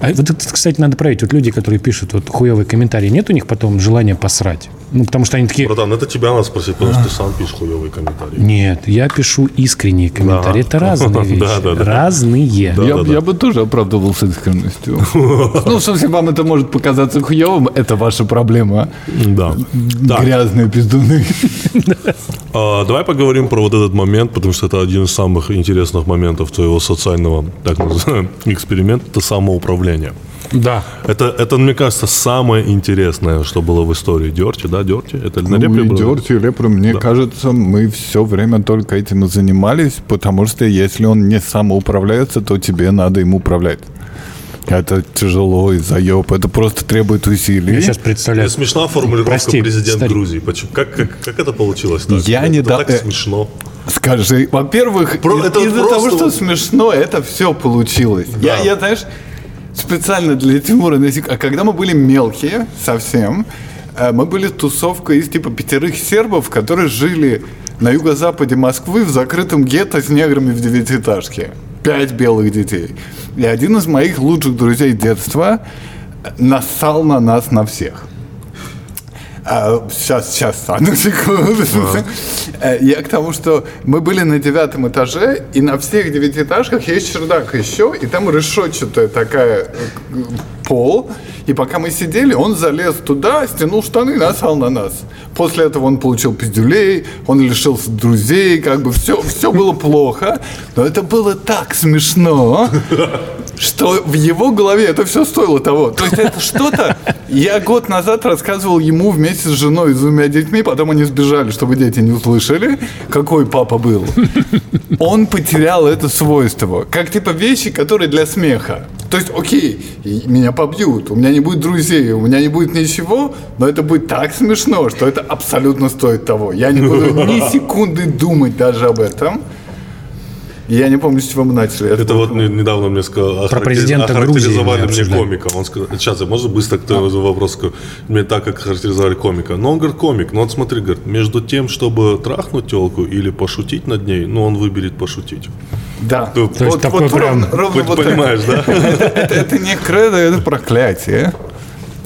А вот это, кстати, надо проверить. Вот люди, которые пишут вот хуевые комментарии, нет у них потом желания посрать? Ну, потому что они такие... Братан, это тебя надо спросить, потому что ты сам пишешь хуевые комментарии. Нет, я пишу искренние комментарии. Да. Это разные вещи. Разные. я, бы тоже оправдывался искренностью. Ну, в смысле, вам это может показаться хуевым, это ваша проблема. Да. Грязные пиздуны. а, давай поговорим про вот этот момент, потому что это один из самых интересных моментов твоего социального, так называемого, эксперимента, это самоуправление. Да. Это, это, мне кажется, самое интересное, что было в истории Дерти, да, Дерти? Это на Ну, репре и было? Дёрти, и Лепра, мне кажется, мы все время только этим и занимались, потому что если он не самоуправляется, то тебе надо им управлять. Это тяжело и заеб, это просто требует усилий. Я сейчас представляю. Это смешна формулировка Прости, президент старик. Грузии. Почему? Как, как, как это получилось так? Я это не да- так э, смешно. Скажи, во-первых, Про- из- из-за просто того, что вот- смешно, это все получилось. Да. Я, я, знаешь, специально для Тимура, на сек- а когда мы были мелкие совсем, э, мы были тусовкой из типа пятерых сербов, которые жили на юго-западе Москвы в закрытом гетто с неграми в девятиэтажке. Пять белых детей. И один из моих лучших друзей детства нассал на нас на всех. А, сейчас, сейчас, одну секунду. Э, Я к тому, что мы были на девятом этаже, и на всех девятиэтажках есть чердак еще, и там решетчатая такая э, пол. И пока мы сидели, он залез туда, стянул штаны и насал на нас. После этого он получил пиздюлей, он лишился друзей, как бы все, все было плохо. Но это было так смешно, что в его голове это все стоило того. То есть это что-то... Я год назад рассказывал ему вместе с женой и с двумя детьми, потом они сбежали, чтобы дети не услышали, какой папа был. Он потерял это свойство. Как типа вещи, которые для смеха. То есть, окей, меня побьют, у меня не будет друзей, у меня не будет ничего, но это будет так смешно, что это абсолютно стоит того. Я не буду ни секунды думать даже об этом. Я не помню, с чего мы начали. Это вот не- недавно мне сказал, Про президента охарактеризовали Грузии мне комика. Он сказал, сейчас я можно быстро к твоему вопрос? Мне так, как характеризовали комика. Но он говорит, комик, ну вот смотри, говорит, между тем, чтобы трахнуть телку или пошутить над ней, ну он выберет пошутить. Да. То есть такой прям- ровно, ровно Хоть вот понимаешь, да? это, это не кредо, это проклятие.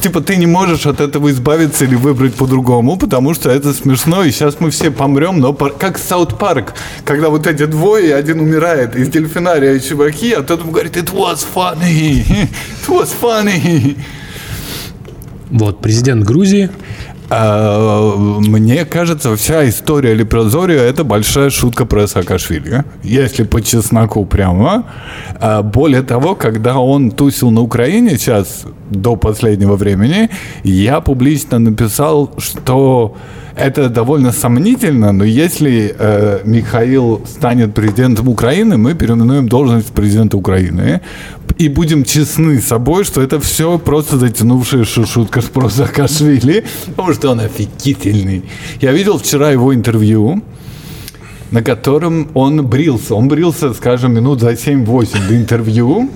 Типа ты не можешь от этого избавиться или выбрать по-другому, потому что это смешно, и сейчас мы все помрем, но пор- как Саут Парк, когда вот эти двое, один умирает из дельфинария чуваки, а тот говорит, it was funny, it was funny. Вот, президент Грузии. А, Мне кажется, вся история Лепрозорио это большая шутка про Саакашвили. Если по чесноку прямо. А, Более того, когда он тусил на Украине сейчас, до последнего времени, я публично написал, что это довольно сомнительно, но если э, Михаил станет президентом Украины, мы переименуем должность президента Украины и будем честны с собой, что это все просто затянувшаяся шутка про Саакашвили, потому что он офигительный. Я видел вчера его интервью, на котором он брился. Он брился, скажем, минут за 7-8 до интервью,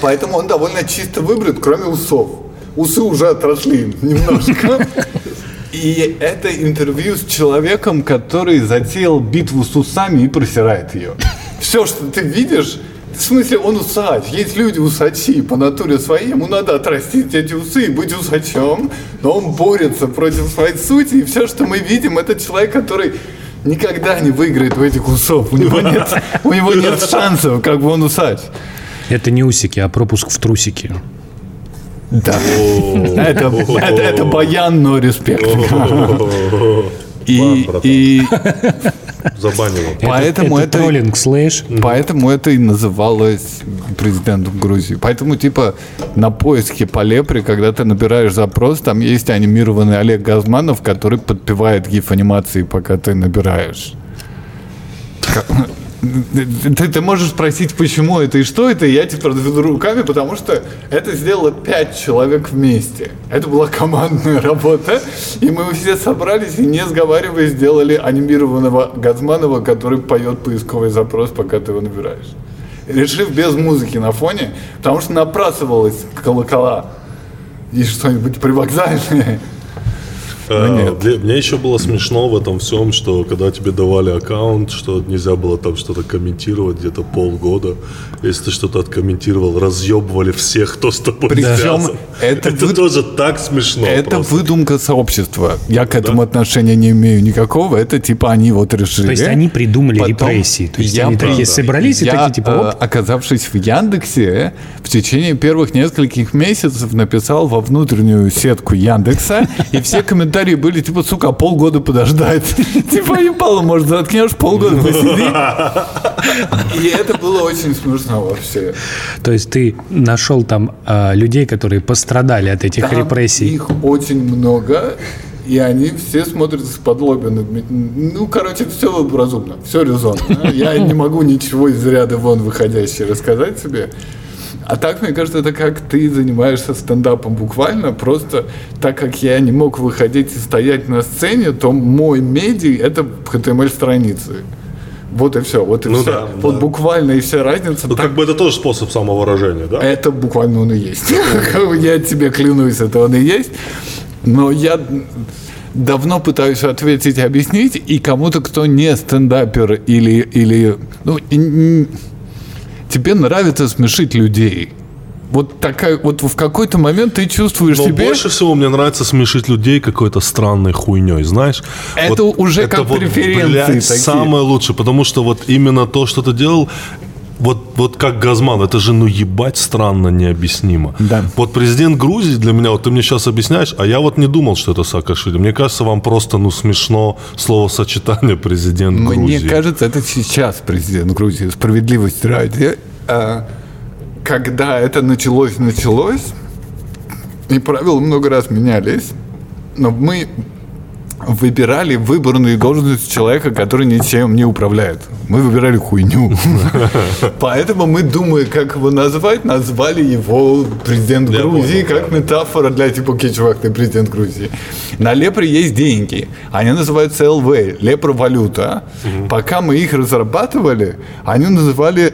поэтому он довольно чисто выбрит, кроме усов. Усы уже отросли немножко. И это интервью с человеком, который затеял битву с усами и просирает ее. Все, что ты видишь, в смысле, он усач. Есть люди усачи по натуре своей, ему надо отрастить эти усы и быть усачом, но он борется против своей сути, и все, что мы видим, это человек, который никогда не выиграет у этих усов. У него нет, у него нет шансов, как бы он усач. Это не усики, а пропуск в трусики. Да. Это, это, это баян, но респект. И, и Забанил. Поэтому это, это- троллинг слэш. поэтому это и называлось президентом Грузии. Поэтому, типа, на поиске по лепре, когда ты набираешь запрос, там есть анимированный Олег Газманов, который подпевает гиф-анимации, пока ты набираешь. Ты, ты можешь спросить, почему это и что это, и я тебе разведу руками, потому что это сделало пять человек вместе. Это была командная работа, и мы все собрались и, не сговариваясь, сделали анимированного Газманова, который поет поисковый запрос, пока ты его набираешь. Решив без музыки на фоне, потому что напрасывалось колокола и что-нибудь привокзальное. Э, нет. для- Мне еще было смешно в этом всем, что когда тебе давали аккаунт, что нельзя было там что-то комментировать где-то полгода. Если ты что-то откомментировал, разъебывали всех, кто с тобой Причем связан. это Это, вы- тоже так смешно. Это просто. выдумка сообщества. Я к этому отношения не имею никакого. Это типа они вот решили. То есть они придумали репрессии. То есть они такие правда, собрались и я, такие, типа, э, оп. оказавшись в Яндексе, в течение первых нескольких месяцев написал во внутреннюю сетку Яндекса, и все комментарии были типа, сука, полгода подождать. Типа, ебало, может, заткнешь, полгода посиди. И это было очень смешно вообще. То есть ты нашел там а, людей, которые пострадали от этих репрессий. Их очень много, и они все смотрят из-под. Ну, короче, все разумно, все резонно. Я не могу ничего из ряда вон выходящее рассказать себе. А так, мне кажется, это как ты занимаешься стендапом буквально, просто так как я не мог выходить и стоять на сцене, то мой медий — это HTML-страницы. Вот и все, вот и Ну все. да, вот да. буквально и вся разница. Ну, Так как бы это тоже способ самовыражения, да? это буквально он и есть. Я тебе клянусь, это он и есть. Но я давно пытаюсь ответить и объяснить, и кому-то, кто не стендапер или, или ну, тебе нравится смешить людей. Вот такая, вот в какой-то момент ты чувствуешь Но себе... больше всего мне нравится смешить людей какой-то странной хуйней, знаешь? Это уже как преференции блядь, такие. самое лучшее, потому что вот именно то, что ты делал, вот, вот как Газман, это же, ну, ебать, странно, необъяснимо. Да. Вот президент Грузии для меня, вот ты мне сейчас объясняешь, а я вот не думал, что это Саакашвили. Мне кажется, вам просто, ну, смешно словосочетание президент Мне Грузии. кажется, это сейчас президент Грузии, справедливость ради. А, Когда это началось, началось, и правила много раз менялись, но мы выбирали выборную должность человека, который ничем не управляет. Мы выбирали хуйню. Поэтому мы, думая, как его назвать, назвали его президент Грузии, как метафора для типа, окей, чувак, ты президент Грузии. На Лепре есть деньги. Они называются ЛВ, Лепра-валюта. Пока мы их разрабатывали, они называли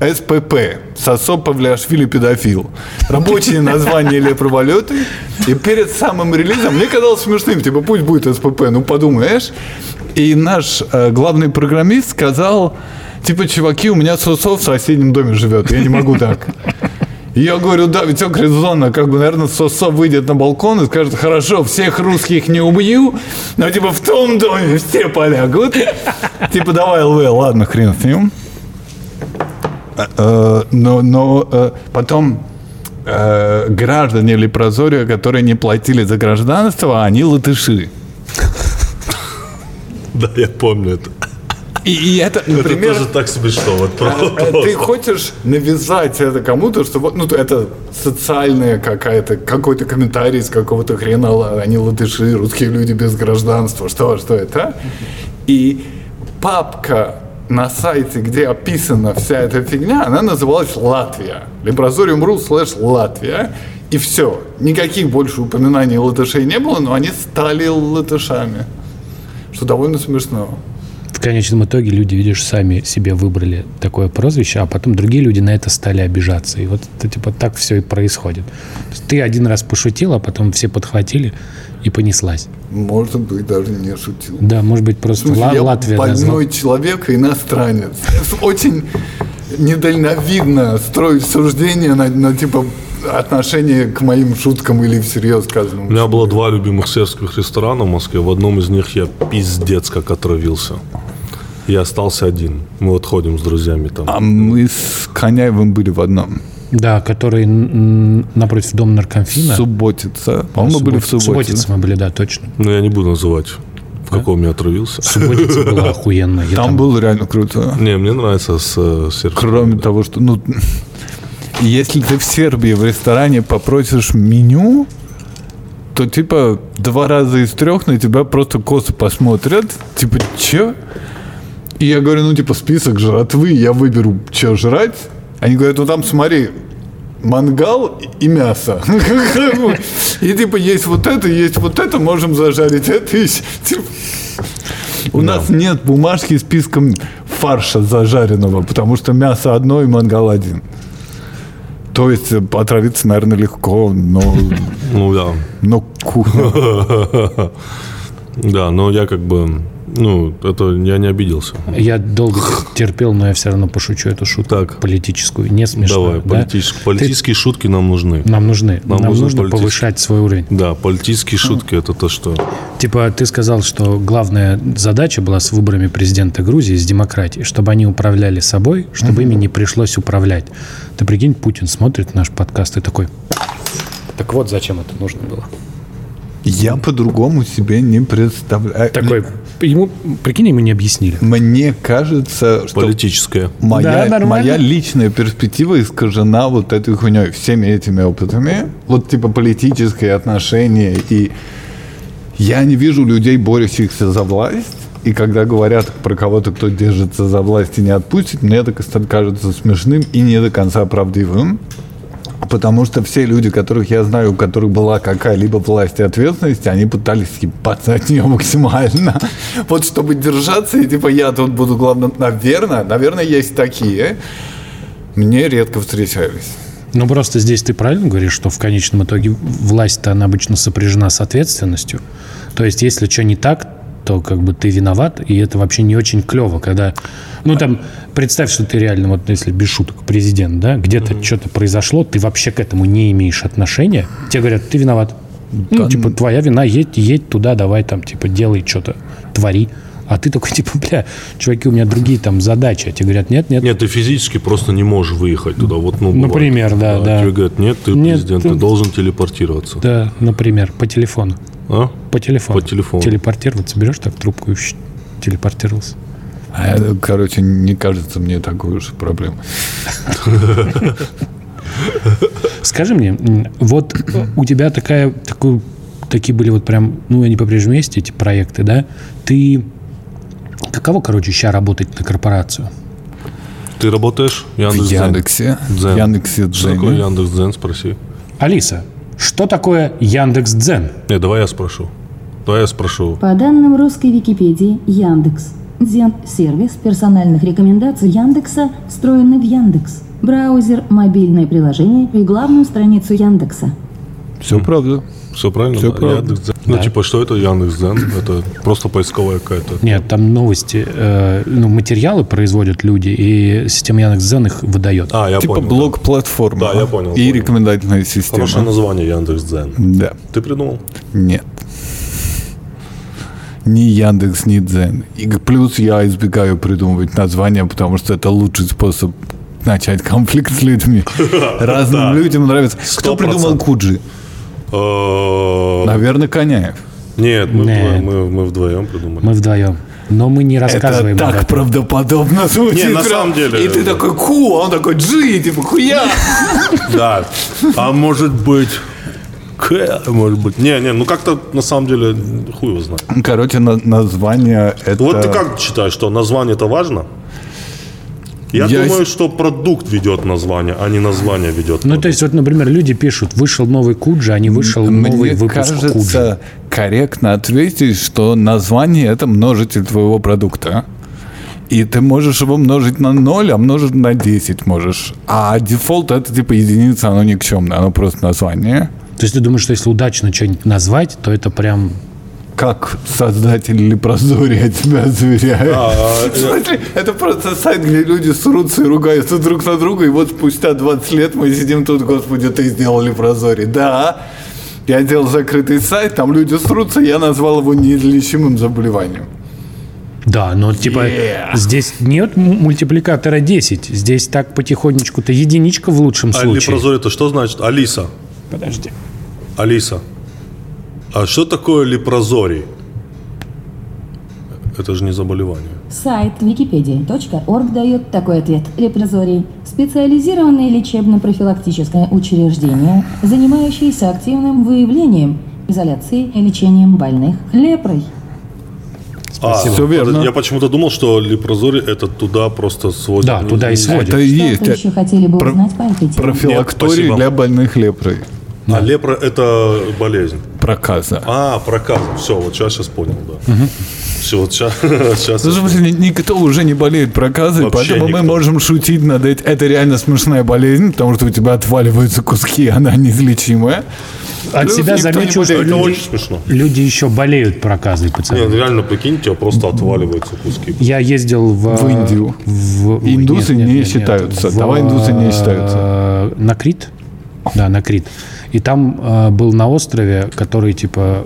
СПП, Сосо Павлиашвили педофил. Рабочее название Лепра-валюты. И перед самым релизом, мне казалось смешным, типа, пусть будет СПП, ну подумаешь. И наш э, главный программист сказал, типа, чуваки, у меня Сосо в соседнем доме живет, я не могу так. Я говорю, да, Витек резонно, как бы, наверное, Сосо выйдет на балкон и скажет, хорошо, всех русских не убью, но, типа, в том доме все полягут. Типа, давай, ЛВ, ладно, хрен с ним. Э, э, Но, но э, потом э, граждане Лепрозория, которые не платили за гражданство, они латыши. Да, я помню это. И, и это, например, Это тоже так смешно. Вот просто. Ты хочешь навязать это кому-то, что вот, ну, это социальная какая-то, какой-то комментарий из какого-то хрена, они латыши, русские люди без гражданства, что, что это? а? И папка на сайте, где описана вся эта фигня, она называлась Латвия. Librozorium.ru слэш Латвия. И все. Никаких больше упоминаний латышей не было, но они стали латышами. Что довольно смешно. В конечном итоге люди, видишь, сами себе выбрали такое прозвище, а потом другие люди на это стали обижаться. И вот это типа так все и происходит. Ты один раз пошутил, а потом все подхватили и понеслась. Может быть, даже не шутил. Да, может быть, просто смысле, Ла- я Латвия больной назвал. человек и иностранец. Очень недальновидно строить суждения на, на, типа отношение к моим шуткам или всерьез У сказанному. меня было два любимых сербских ресторана в Москве. В одном из них я пиздец как отравился. Я остался один. Мы вот ходим с друзьями там. А мы с Коняевым были в одном. Да, который напротив дома наркомфина. Субботица. По-моему, мы были в Субботице субботе. мы были, да, точно. Но я не буду называть, в каком я отравился. Субботица была охуенная. Я Там было реально круто. Не, мне нравится с э, сербским. Кроме того, что, ну, если ты в Сербии в ресторане попросишь меню, то, типа, два раза из трех на тебя просто косо посмотрят. Типа, чё? И я говорю, ну, типа, список жратвы, я выберу, что жрать. Они говорят, ну, там, смотри, мангал и мясо. И, типа, есть вот это, есть вот это, можем зажарить это. типа, у нас нет бумажки с списком фарша зажаренного, потому что мясо одно и мангал один. То есть э, отравиться, наверное, легко, но, Ну да. но кухня. Да, но я как бы, ну, это я не обиделся. Я долго терпел, но я все равно пошучу эту шутку Так. политическую. Не смешно. Давай, политические, политические шутки нам нужны. Нам нужны. Нам Нам, нужно повышать свой уровень. Да, политические шутки это то, что... Типа, ты сказал, что главная задача была с выборами президента Грузии, с демократией, чтобы они управляли собой, чтобы ими не пришлось управлять. Ты прикинь, Путин смотрит наш подкаст и такой... Так вот, зачем это нужно было. Я по-другому себе не представляю. Такой, ему, прикинь, ему не объяснили. Мне кажется, что Политическое. моя, Да, моя личная перспектива искажена вот этой хуйней, всеми этими опытами. Вот типа политические отношения. И я не вижу людей, борющихся за власть. И когда говорят про кого-то, кто держится за власть и не отпустит, мне это кажется смешным и не до конца правдивым. Потому что все люди, которых я знаю, у которых была какая-либо власть и ответственность, они пытались съебаться от нее максимально. Вот чтобы держаться, и типа я тут буду главным. Наверное, наверное, есть такие. Мне редко встречались. Ну, просто здесь ты правильно говоришь, что в конечном итоге власть-то, она обычно сопряжена с ответственностью. То есть, если что не так, то как бы ты виноват, и это вообще не очень клево, когда... Ну, там, представь, что ты реально, вот если без шуток, президент, да, где-то что-то произошло, ты вообще к этому не имеешь отношения, тебе говорят, ты виноват. Ну, типа, твоя вина, едь, едь туда, давай там, типа, делай что-то, твори. А ты такой, типа, бля, чуваки, у меня другие там задачи. А тебе говорят, нет, нет, Нет, ты физически просто не можешь выехать туда. Вот, ну, бывает. Например, да, да. Тебе говорят, нет, ты Нет, президент, ты- ты должен телепортироваться. да, например, по телефону. А? По телефону. По телефону. Телепортироваться берешь так трубку и телепортировался. А это, короче, не кажется мне такой уж проблемой. Скажи мне, вот э, у тебя такая, такой, такие были вот прям, ну, они по-прежнему есть, эти проекты, да? Ты... Каково, короче, сейчас работать на корпорацию? Ты работаешь в В Яндекс.Дзен? Яндексе. Дзен. Яндексе Что такое Дзене. Яндекс.Дзен, спроси. Алиса, что такое Яндекс.Дзен? Не, давай я спрошу. Давай я спрошу. По данным русской Википедии, Яндекс. Дзен – сервис персональных рекомендаций Яндекса, встроенный в Яндекс. Браузер, мобильное приложение и главную страницу Яндекса. Все правда. Все правильно? Всё да? правда. Яндекс.Дзен. Ну, Да. типа, что это Яндекс.Дзен? Это просто поисковая какая-то. Нет, там новости, э, ну, материалы производят люди, и система Яндекс.Дзен их выдает. А, я типа понял. блок-платформа. Да, я понял, И понял. рекомендательная система. Хорошее название Яндекс.Дзен. Да. Ты придумал? Нет. Ни Яндекс, ни Дзен. И плюс я избегаю придумывать названия, потому что это лучший способ начать конфликт с людьми. Разным людям нравится. Кто 100%. придумал Куджи? Э, Наверное, Коняев. Нет, мы Нет. вдвоем- мы мы вдвоем придумали. Мы вдвоем. Но мы не Это рассказываем об так этом. правдоподобно звучит. Не, на прям. самом деле, И ты да. такой ку, а он такой джи, типа хуя. Да. А может быть... К, может быть. Не, не, ну как-то на самом деле хуй его знает. Короче, на- название это... Вот ты как считаешь, что название это важно? Я, Я думаю, что продукт ведет название, а не название ведет. Ну, то есть, вот, например, люди пишут, вышел новый Куджи, а не вышел новый Мне выпуск Куджи. кажется, корректно ответить, что название это множитель твоего продукта. И ты можешь его множить на 0, а множить на 10 можешь. А дефолт это типа единица, оно никчемное, оно просто название. То есть ты думаешь, что если удачно что-нибудь назвать, то это прям... Как создатель Лепрозори я тебя заверяю. В смысле, это просто сайт, где люди срутся и ругаются друг на друга, и вот спустя 20 лет мы сидим тут, господи, ты сделал Лепрозори. Да, я делал закрытый сайт, там люди срутся, я назвал его неизлечимым заболеванием. Да, но типа Yeah. здесь нет мультипликатора 10. Здесь так потихонечку-то единичка в лучшем А случае. лепрозорий это что значит? Алиса. Подожди. Алиса. А что такое лепрозорий? Это же не заболевание. Сайт wikipedia.org дает такой ответ. Лепрозорий – специализированное лечебно-профилактическое учреждение, занимающееся активным выявлением, изоляцией и лечением больных лепрой. А, Всё верно. Я почему-то думал, что лепрозорий это туда просто сводят. Да, туда и сводят. Это и есть Что-то еще хотели бы про- узнать по этой теме? профилакторий Нет, спасибо. для больных лепрой. А лепра это болезнь. Проказа. А, проказ. Все, вот сейчас, сейчас понял, да. Все, вот сейчас. сейчас Ну, в смысле, ни- никто уже не болеет проказой, Вообще поэтому мы никто. можем шутить над этим. Это реально смешная болезнь, потому что у тебя отваливаются куски, она неизлечимая. От Плюс себя никто не замечу, что люди, очень смешно. люди еще болеют проказой, Не, пацаны. ну реально, прикинь, тебя просто отваливаются куски. Я ездил в... В Индию. в- Индусы не считаются. Давай индусы не считаются. э, На Крит? Да, на Крит. И там э, был на острове, который, типа,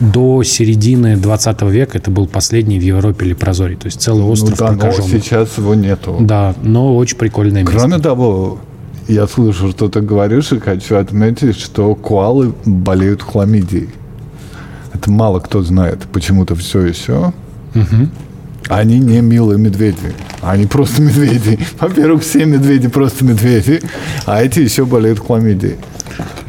до середины 20 века, это был последний в Европе лепрозорий. То есть целый Ну остров да, но прокаженный. сейчас его нету. Да, но очень прикольное место. Кроме того, я слышу, что ты говоришь, и хочу отметить, что коалы болеют хламидией. Это мало кто знает. Почему-то все еще. Они не милые медведи. Они просто медведи. Во-первых, все медведи просто медведи, а эти еще болеют хламидией.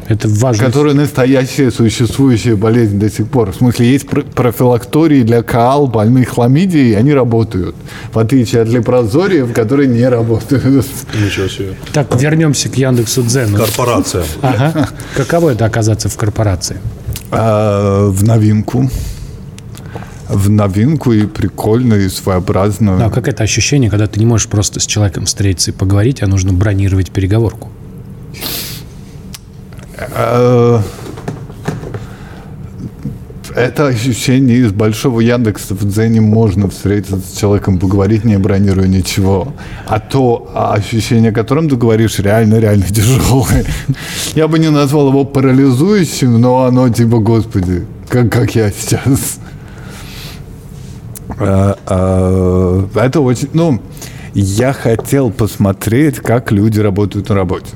Это важно. Которая настоящая существующая болезнь до сих пор. В смысле, есть пр- профилактории для коал больных хламидией, и они работают. В отличие от лепрозориев, которые не работают. Ничего себе. Так, вернемся к Яндексу Дзену. Корпорация. Ага. Каково это оказаться в корпорации? А, в новинку. В новинку и прикольно, и своеобразно. Да, как это ощущение, когда ты не можешь просто с человеком встретиться и поговорить, а нужно бронировать переговорку? А, Это ощущение из большого Яндекса в Дзене можно встретиться с человеком, поговорить, не бронируя ничего. А то ощущение, о котором ты говоришь, реально-реально тяжелое. Я бы не назвал его парализующим, но оно типа, господи, как, как я сейчас. А, а, Это очень, ну, я хотел посмотреть, как люди работают на работе.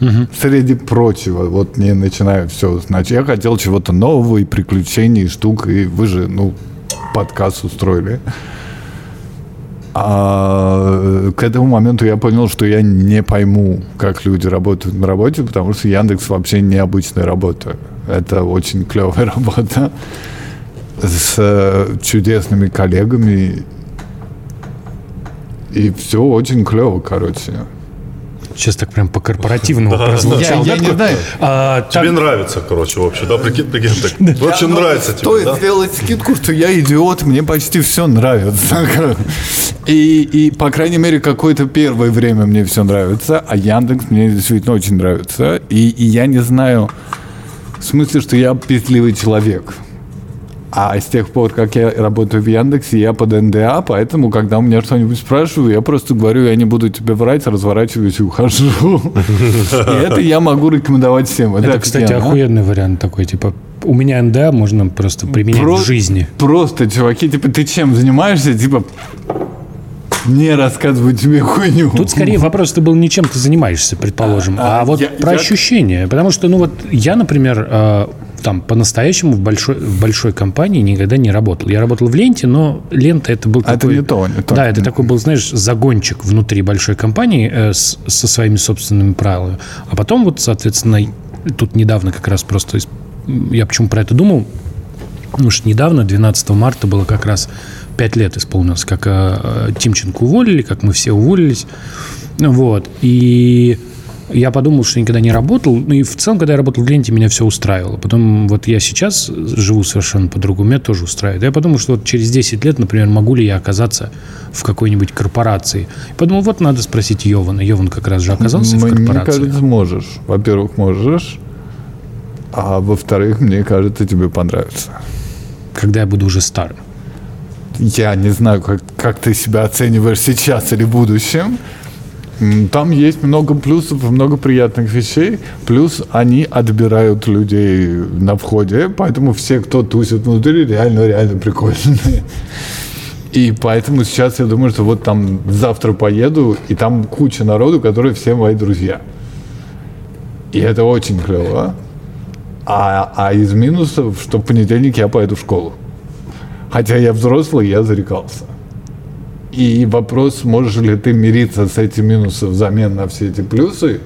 Среди прочего, вот не начинаю все значит. Я хотел чего-то нового и приключений, и штук, и вы же, ну, подкаст устроили. А к этому моменту я понял, что я не пойму, как люди работают на работе, потому что Яндекс вообще необычная работа. Это очень клевая работа с э, чудесными коллегами. И все очень клево, короче. Сейчас так прям по-корпоративному прозвучало. Я, я не знаю. А, так, Тебе нравится, короче, вообще, да? Прикинь, прикинь, так. Вообще Ну, нравится тебе, Стоит да? сделать скидку, что я идиот, мне почти все нравится. И, и, по крайней мере, какое-то первое время мне все нравится, а Яндекс мне действительно очень нравится. И, и я не знаю, в смысле, что я писливый человек. А с тех пор, как я работаю в Яндексе, я под НДА, поэтому, когда у меня что-нибудь спрашивают, я просто говорю, я не буду тебе врать, разворачиваюсь и ухожу. И это я могу рекомендовать всем. это, кстати, охуенный вариант такой, типа, у меня НДА можно просто применять в жизни. Просто, чуваки, типа, ты чем занимаешься? Типа, не рассказывай тебе хуйню. Тут скорее вопрос, ты был не чем ты занимаешься, предположим, а, А, вот я- про я- ощущения. Потому что, ну вот я, например, э, там по-настоящему в большой, в большой компании никогда не работал. Я работал в ленте, но лента это был А это такой... не то, не то. Да, это такой был, знаешь, загончик внутри большой компании э, с- со своими собственными правилами. А потом вот, соответственно, тут недавно как раз просто... Я почему про это думал? Потому что недавно, 12 марта, было как раз 5 лет исполнилось, как э, э, Тимченко уволили, как мы все уволились. Вот. И я подумал, что никогда не работал. Ну и в целом, когда я работал в ленте, меня все устраивало. Потом вот я сейчас живу совершенно по-другому, меня тоже устраивает. Я подумал, что вот через 10 лет, например, могу ли я оказаться в какой-нибудь корпорации. Подумал, вот надо спросить Йована. Йован как раз же оказался в Мне корпорации. кажется, можешь. Во-первых, можешь. А во-вторых, мне кажется, тебе понравится. Когда я буду уже старым. Я не знаю, как, как ты себя оцениваешь сейчас или в будущем. Там есть много плюсов много приятных вещей. Плюс они отбирают людей на входе, поэтому все, кто тусит внутри, реально, реально прикольные. И поэтому сейчас я думаю, что вот там завтра поеду, и там куча народу, которые все мои друзья. И это очень клево. А, а из минусов, что в понедельник я поеду в школу. Хотя я взрослый, я зарекался. И вопрос, можешь ли ты мириться с этим минусом взамен на все эти плюсы,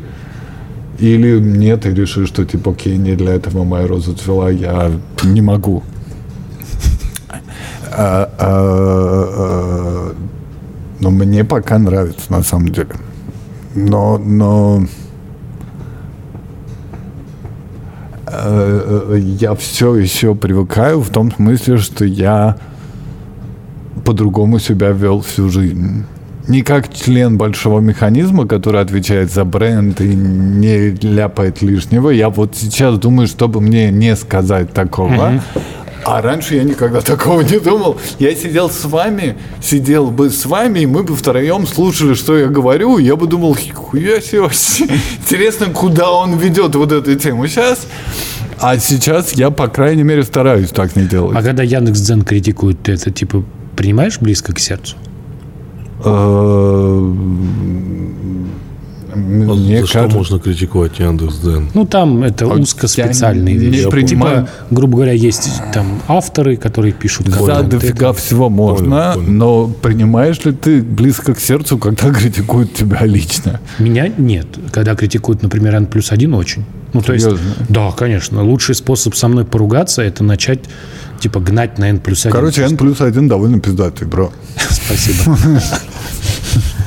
или нет, и решишь, что типа, окей, не для этого моя роза цвела, я не могу. А, а, а, Но мне пока нравится, на самом деле. Но, но э, я все еще привыкаю в том смысле, что я по-другому себя вел всю жизнь. Не как член большого механизма, который отвечает за бренд и не ляпает лишнего. Я вот сейчас думаю, чтобы мне не сказать такого. А раньше я никогда такого не думал. Я сидел с вами, сидел бы с вами, и мы бы втроем слушали, что я говорю, я бы думал, хуя себе вообще. Интересно, куда он ведет вот эту тему сейчас. А сейчас я, по крайней мере, стараюсь так не делать. А когда Яндекс.Дзен критикует, это типа принимаешь близко к сердцу? Э, Мне За что кажется, можно критиковать Яндекс.Дзен? Ну, там это узкоспециальные я не вещи. принимаю. Типа, грубо говоря, есть там авторы, которые пишут за дофига всего можно, Понял, понял. но принимаешь ли ты близко к сердцу, когда критикуют тебя лично? Меня нет. Когда критикуют, например, N плюс один, очень. Ну, то есть, Серьезно? да, конечно. Лучший способ со мной поругаться, это начать, типа, гнать на N плюс один. Короче, N плюс один довольно пиздатый, бро. Спасибо.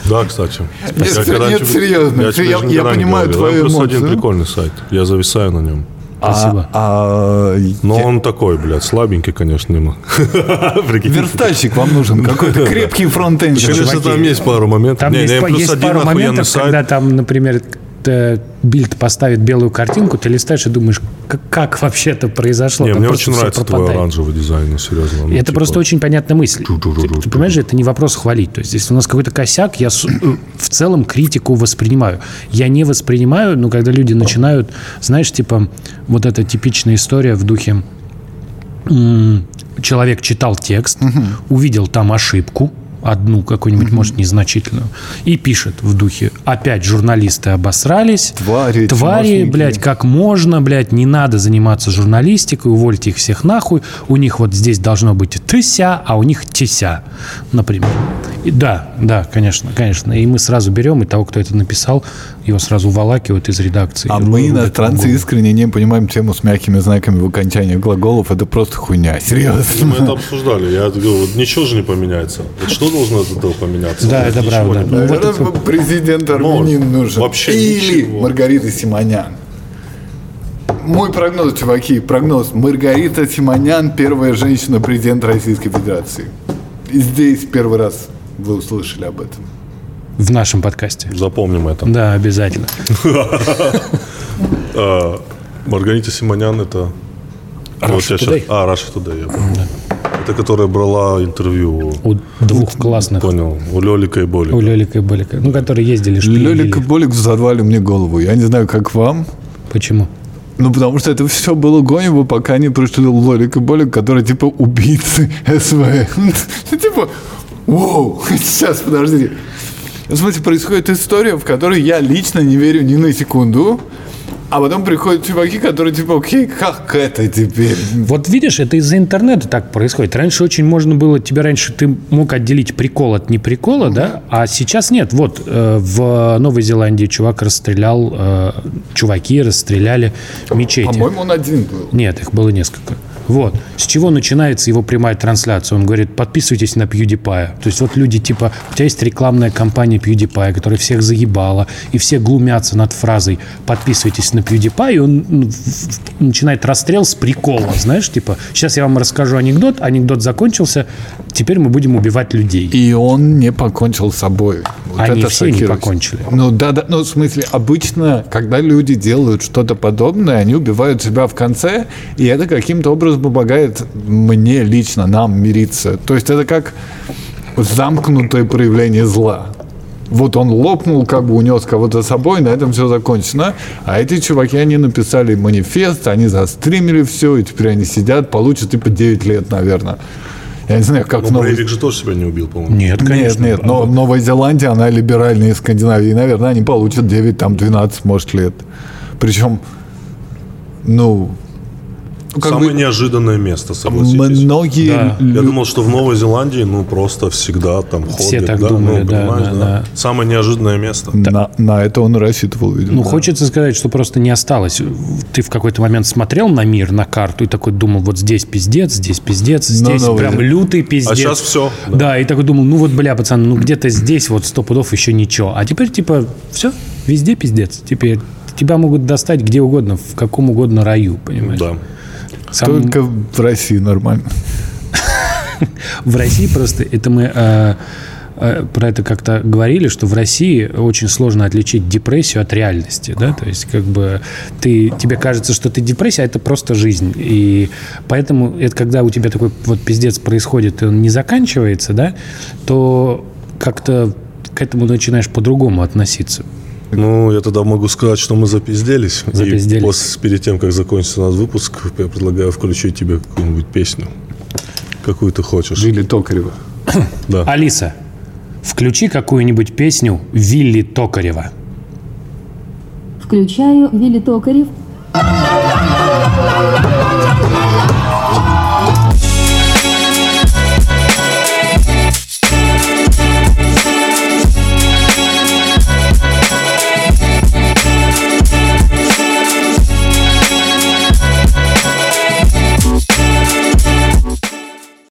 Да, кстати. Нет, серьезно, я- понимаю твои N плюс один эмоции. прикольный сайт. Я зависаю на нем. Спасибо. А, Но я- он такой, блядь, слабенький, конечно, немного. Верстальщик вам нужен, какой-то крепкий фронтенд. Конечно, там есть пару моментов. Там есть, пару моментов, сайт. когда там, например, э, Бильд поставит белую картинку, ты листаешь и думаешь, как, как вообще это произошло? Не, Там мне очень нравится твой пропадает. оранжевый дизайн, ну, серьезно. ну, это типа, просто очень понятная мысль. Ты, ты понимаешь, это не вопрос хвалить. То есть, если у нас какой-то косяк, я с- э, в целом критику воспринимаю. Я не воспринимаю, но когда люди начинают, знаешь, типа, вот эта типичная история в духе человек читал текст, увидел там ошибку, одну какую-нибудь, может, незначительную, и пишет в духе, опять журналисты обосрались, Твари, твари, чмошники». блядь, как можно, блядь, не надо заниматься журналистикой, увольте их всех нахуй, у них вот здесь должно быть тыся, а у них теся, например. И да, да, конечно, конечно. И мы сразу берем, и того, кто это написал, его сразу уволакивают из редакции. А мы, иностранцы, в угол. искренне не понимаем тему с мягкими знаками в окончании глаголов. Это просто хуйня, серьезно. Мы это обсуждали. Я говорю, вот ничего же не поменяется. Вот что должно от этого поменяться? Да, это правда. Ну, вот Наверное, это- президент Армении Ну, нужен. вообще Или ничего. Маргарита Симонян. Мой прогноз, чуваки, прогноз. Маргарита Симонян – первая женщина-президент Российской Федерации. Здесь первый раз вы услышали об этом. В нашем подкасте. Запомним это. Да, обязательно. А, Маргарита Симонян это... Russia Today. А, Раша Today. я понял. Это которая брала интервью, У двух классных. понял, у Лелика и Болика. У Лелика и Болика. Ну, которые ездили. Лёлик и Болик взорвали мне голову. Я не знаю, как вам. Почему? Ну, потому что это все было гонево, пока не пришли Лолик и Болик, которые типа убийцы СВ. Ну, Типа, воу, сейчас, подождите. В смысле, происходит история, в которой я лично не верю ни на секунду, а потом приходят чуваки, которые типа, окей, как это теперь? Вот видишь, это из-за интернета так происходит. Раньше очень можно было, тебе раньше ты мог отделить прикол от неприкола, да, а сейчас нет. Вот э, в Новой Зеландии чувак расстрелял, э, чуваки расстреляли мечети. По-моему, он один был. Нет, их было несколько. Вот. С чего начинается его прямая трансляция? Он говорит, подписывайтесь на PewDiePie. То есть вот люди типа, у тебя есть рекламная кампания PewDiePie, которая всех заебала, и все глумятся над фразой «подписывайтесь на PewDiePie», и он ну, начинает расстрел с прикола, знаешь, типа, сейчас я вам расскажу анекдот, анекдот закончился, теперь мы будем убивать людей. И он не покончил с собой. Вот Они это все не шокирует. покончили. Ну да, да, ну в смысле, обычно, когда люди делают что-то подобное, они убивают себя в конце, и это каким-то образом помогает мне лично, нам мириться. То есть это как замкнутое проявление зла. Вот он лопнул, как бы унес кого-то с собой, на этом все закончено. А эти чуваки, они написали манифест, они застримили все, и теперь они сидят, получат типа 9 лет, наверное. Я не знаю, как Но Новой Брейвик же тоже себя не убил, по-моему. Нет, конечно. нет, нет, но Новая Зеландия, она либеральнее Скандинавии. Наверное, они получат 9, там 12, может, лет. Причем, ну, ну, как Самое бы неожиданное место, согласитесь. многие... Да. Я думал, что в Новой Зеландии, ну, просто всегда там Все ходят. так да, думали, ну, да, понимаешь, да, да. Самое неожиданное место. на, на это он рассчитывал, видимо. Ну, да. хочется сказать, что просто не осталось. Ты в какой-то момент смотрел на мир, на карту, и такой думал, вот здесь пиздец, здесь пиздец, здесь ну, прям да. лютый пиздец. А сейчас все. Да. и такой думал, ну вот, бля, пацан, ну где-то здесь вот сто пудов еще ничего. А теперь, типа, все, везде пиздец. Теперь тебя могут достать где угодно, в каком угодно раю, понимаешь? Да. Сам- Только в России нормально. В России просто, это мы э, э, про это как-то говорили, что в России очень сложно отличить депрессию от реальности, да, то есть как бы ты, тебе кажется, что ты депрессия, а это просто жизнь, и поэтому это когда у тебя такой вот пиздец происходит, и он не заканчивается, да, то как-то к этому начинаешь по-другому относиться. Ну, я тогда могу сказать, что мы запизделись. Запизделись. И после, перед тем, как закончится наш выпуск, я предлагаю включить тебе какую-нибудь песню. Какую ты хочешь. Жили Токарева. Да. Алиса, включи какую-нибудь песню Вилли Токарева. Включаю Вилли Токарев. Thank